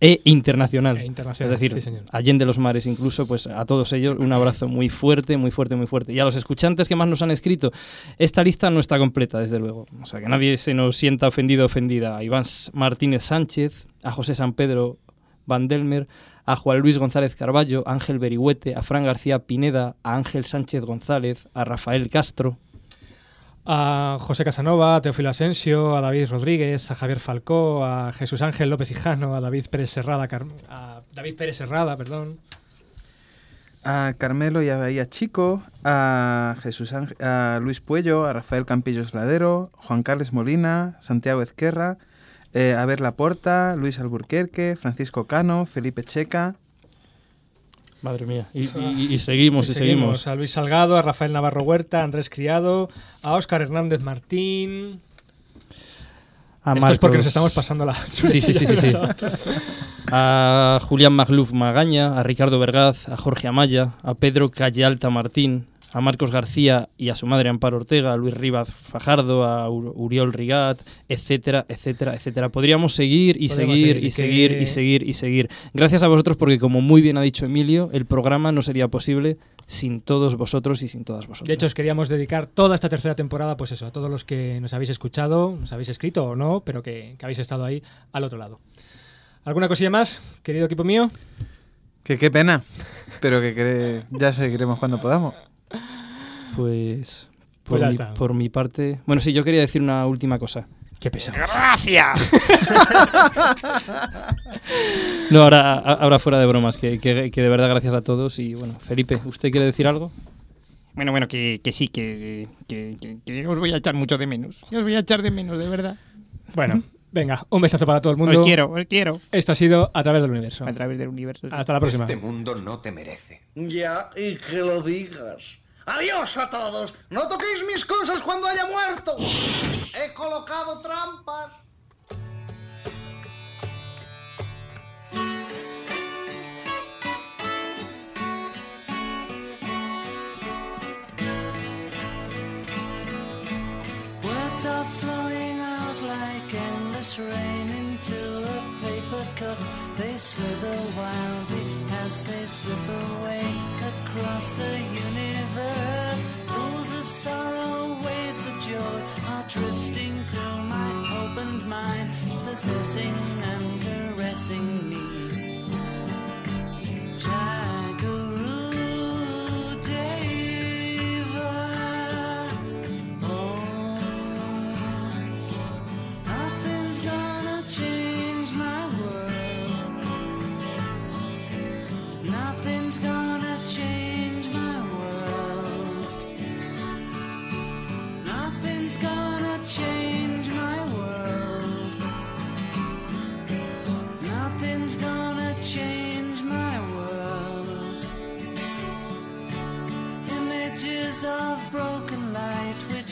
e internacional. E internacional, es decir, sí, allende los mares incluso, pues a todos ellos un abrazo muy fuerte, muy fuerte, muy fuerte. Y a los escuchantes que más nos han escrito, esta lista no está completa, desde luego. O sea, que nadie se nos sienta ofendido o ofendida. A Iván Martínez Sánchez, a José San Pedro Van Delmer, a Juan Luis González Carballo, a Ángel Berigüete, a Fran García Pineda, a Ángel Sánchez González, a Rafael Castro, A José Casanova, a Teófilo Asensio, a David Rodríguez, a Javier Falcó, a Jesús Ángel López Hijano, a David Pérez Serrada, a David Pérez Serrada, perdón. a Carmelo y a Bahía Chico, a Jesús a Luis Puello, a Rafael Campillos Ladero, Juan Carlos Molina, Santiago Ezquerra, eh, a Ver Laporta, Luis Alburquerque, Francisco Cano, Felipe Checa. Madre mía. Y, y- y seguimos, y, seguimos. A Luis Salgado, a Rafael Navarro Huerta, a Andrés Criado, a Óscar Hernández Martín. A Esto es porque nos estamos pasando la. Sí, sí, sí, sí, sí. A Julián Magluf Magaña, a Ricardo Vergaz, a Jorge Amaya, a Pedro Callealta Martín, a Marcos García y a su madre Amparo Ortega, a Luis Rivas Fajardo, a Ur- Uriol Rigat, etcétera, etcétera, etcétera. Podríamos seguir y Podríamos seguir seguir, y que- seguir y seguir y seguir. Gracias a vosotros porque como muy bien ha dicho Emilio, el programa no sería posible sin todos vosotros y sin todas vosotras. De hecho, os queríamos dedicar toda esta tercera temporada, pues eso, a todos los que nos habéis escuchado, nos habéis escrito o no, pero que, que habéis estado ahí al otro lado. ¿Alguna cosilla más, querido equipo mío? Que qué pena, pero que cre- ya seguiremos cuando podamos. Pues Pues por, ya mi, está. por mi parte... Bueno, sí, yo quería decir una última cosa. Qué pesado. ¡Gracias! <laughs> No, ahora, ahora fuera de bromas, que, que- que de verdad gracias a todos. Y bueno, Felipe, ¿usted quiere decir algo? Bueno, bueno, que, que sí, que, que, que- que os voy a echar mucho de menos. Que os voy a echar de menos, de verdad. Bueno, venga, un besazo para todo el mundo. Os quiero, os quiero. Esto ha sido A través del universo. A través del universo. Hasta la próxima. Este mundo no te merece. Ya, y que lo digas. Adiós a todos. No toquéis mis cosas cuando haya muerto. He colocado trampas. Words are flowing out like endless rain into a paper cup. They slither wildly as they slip away across the universe. Pools of sorrow, waves of joy are drifting through my opened mind, possessing and caressing me. Jagaru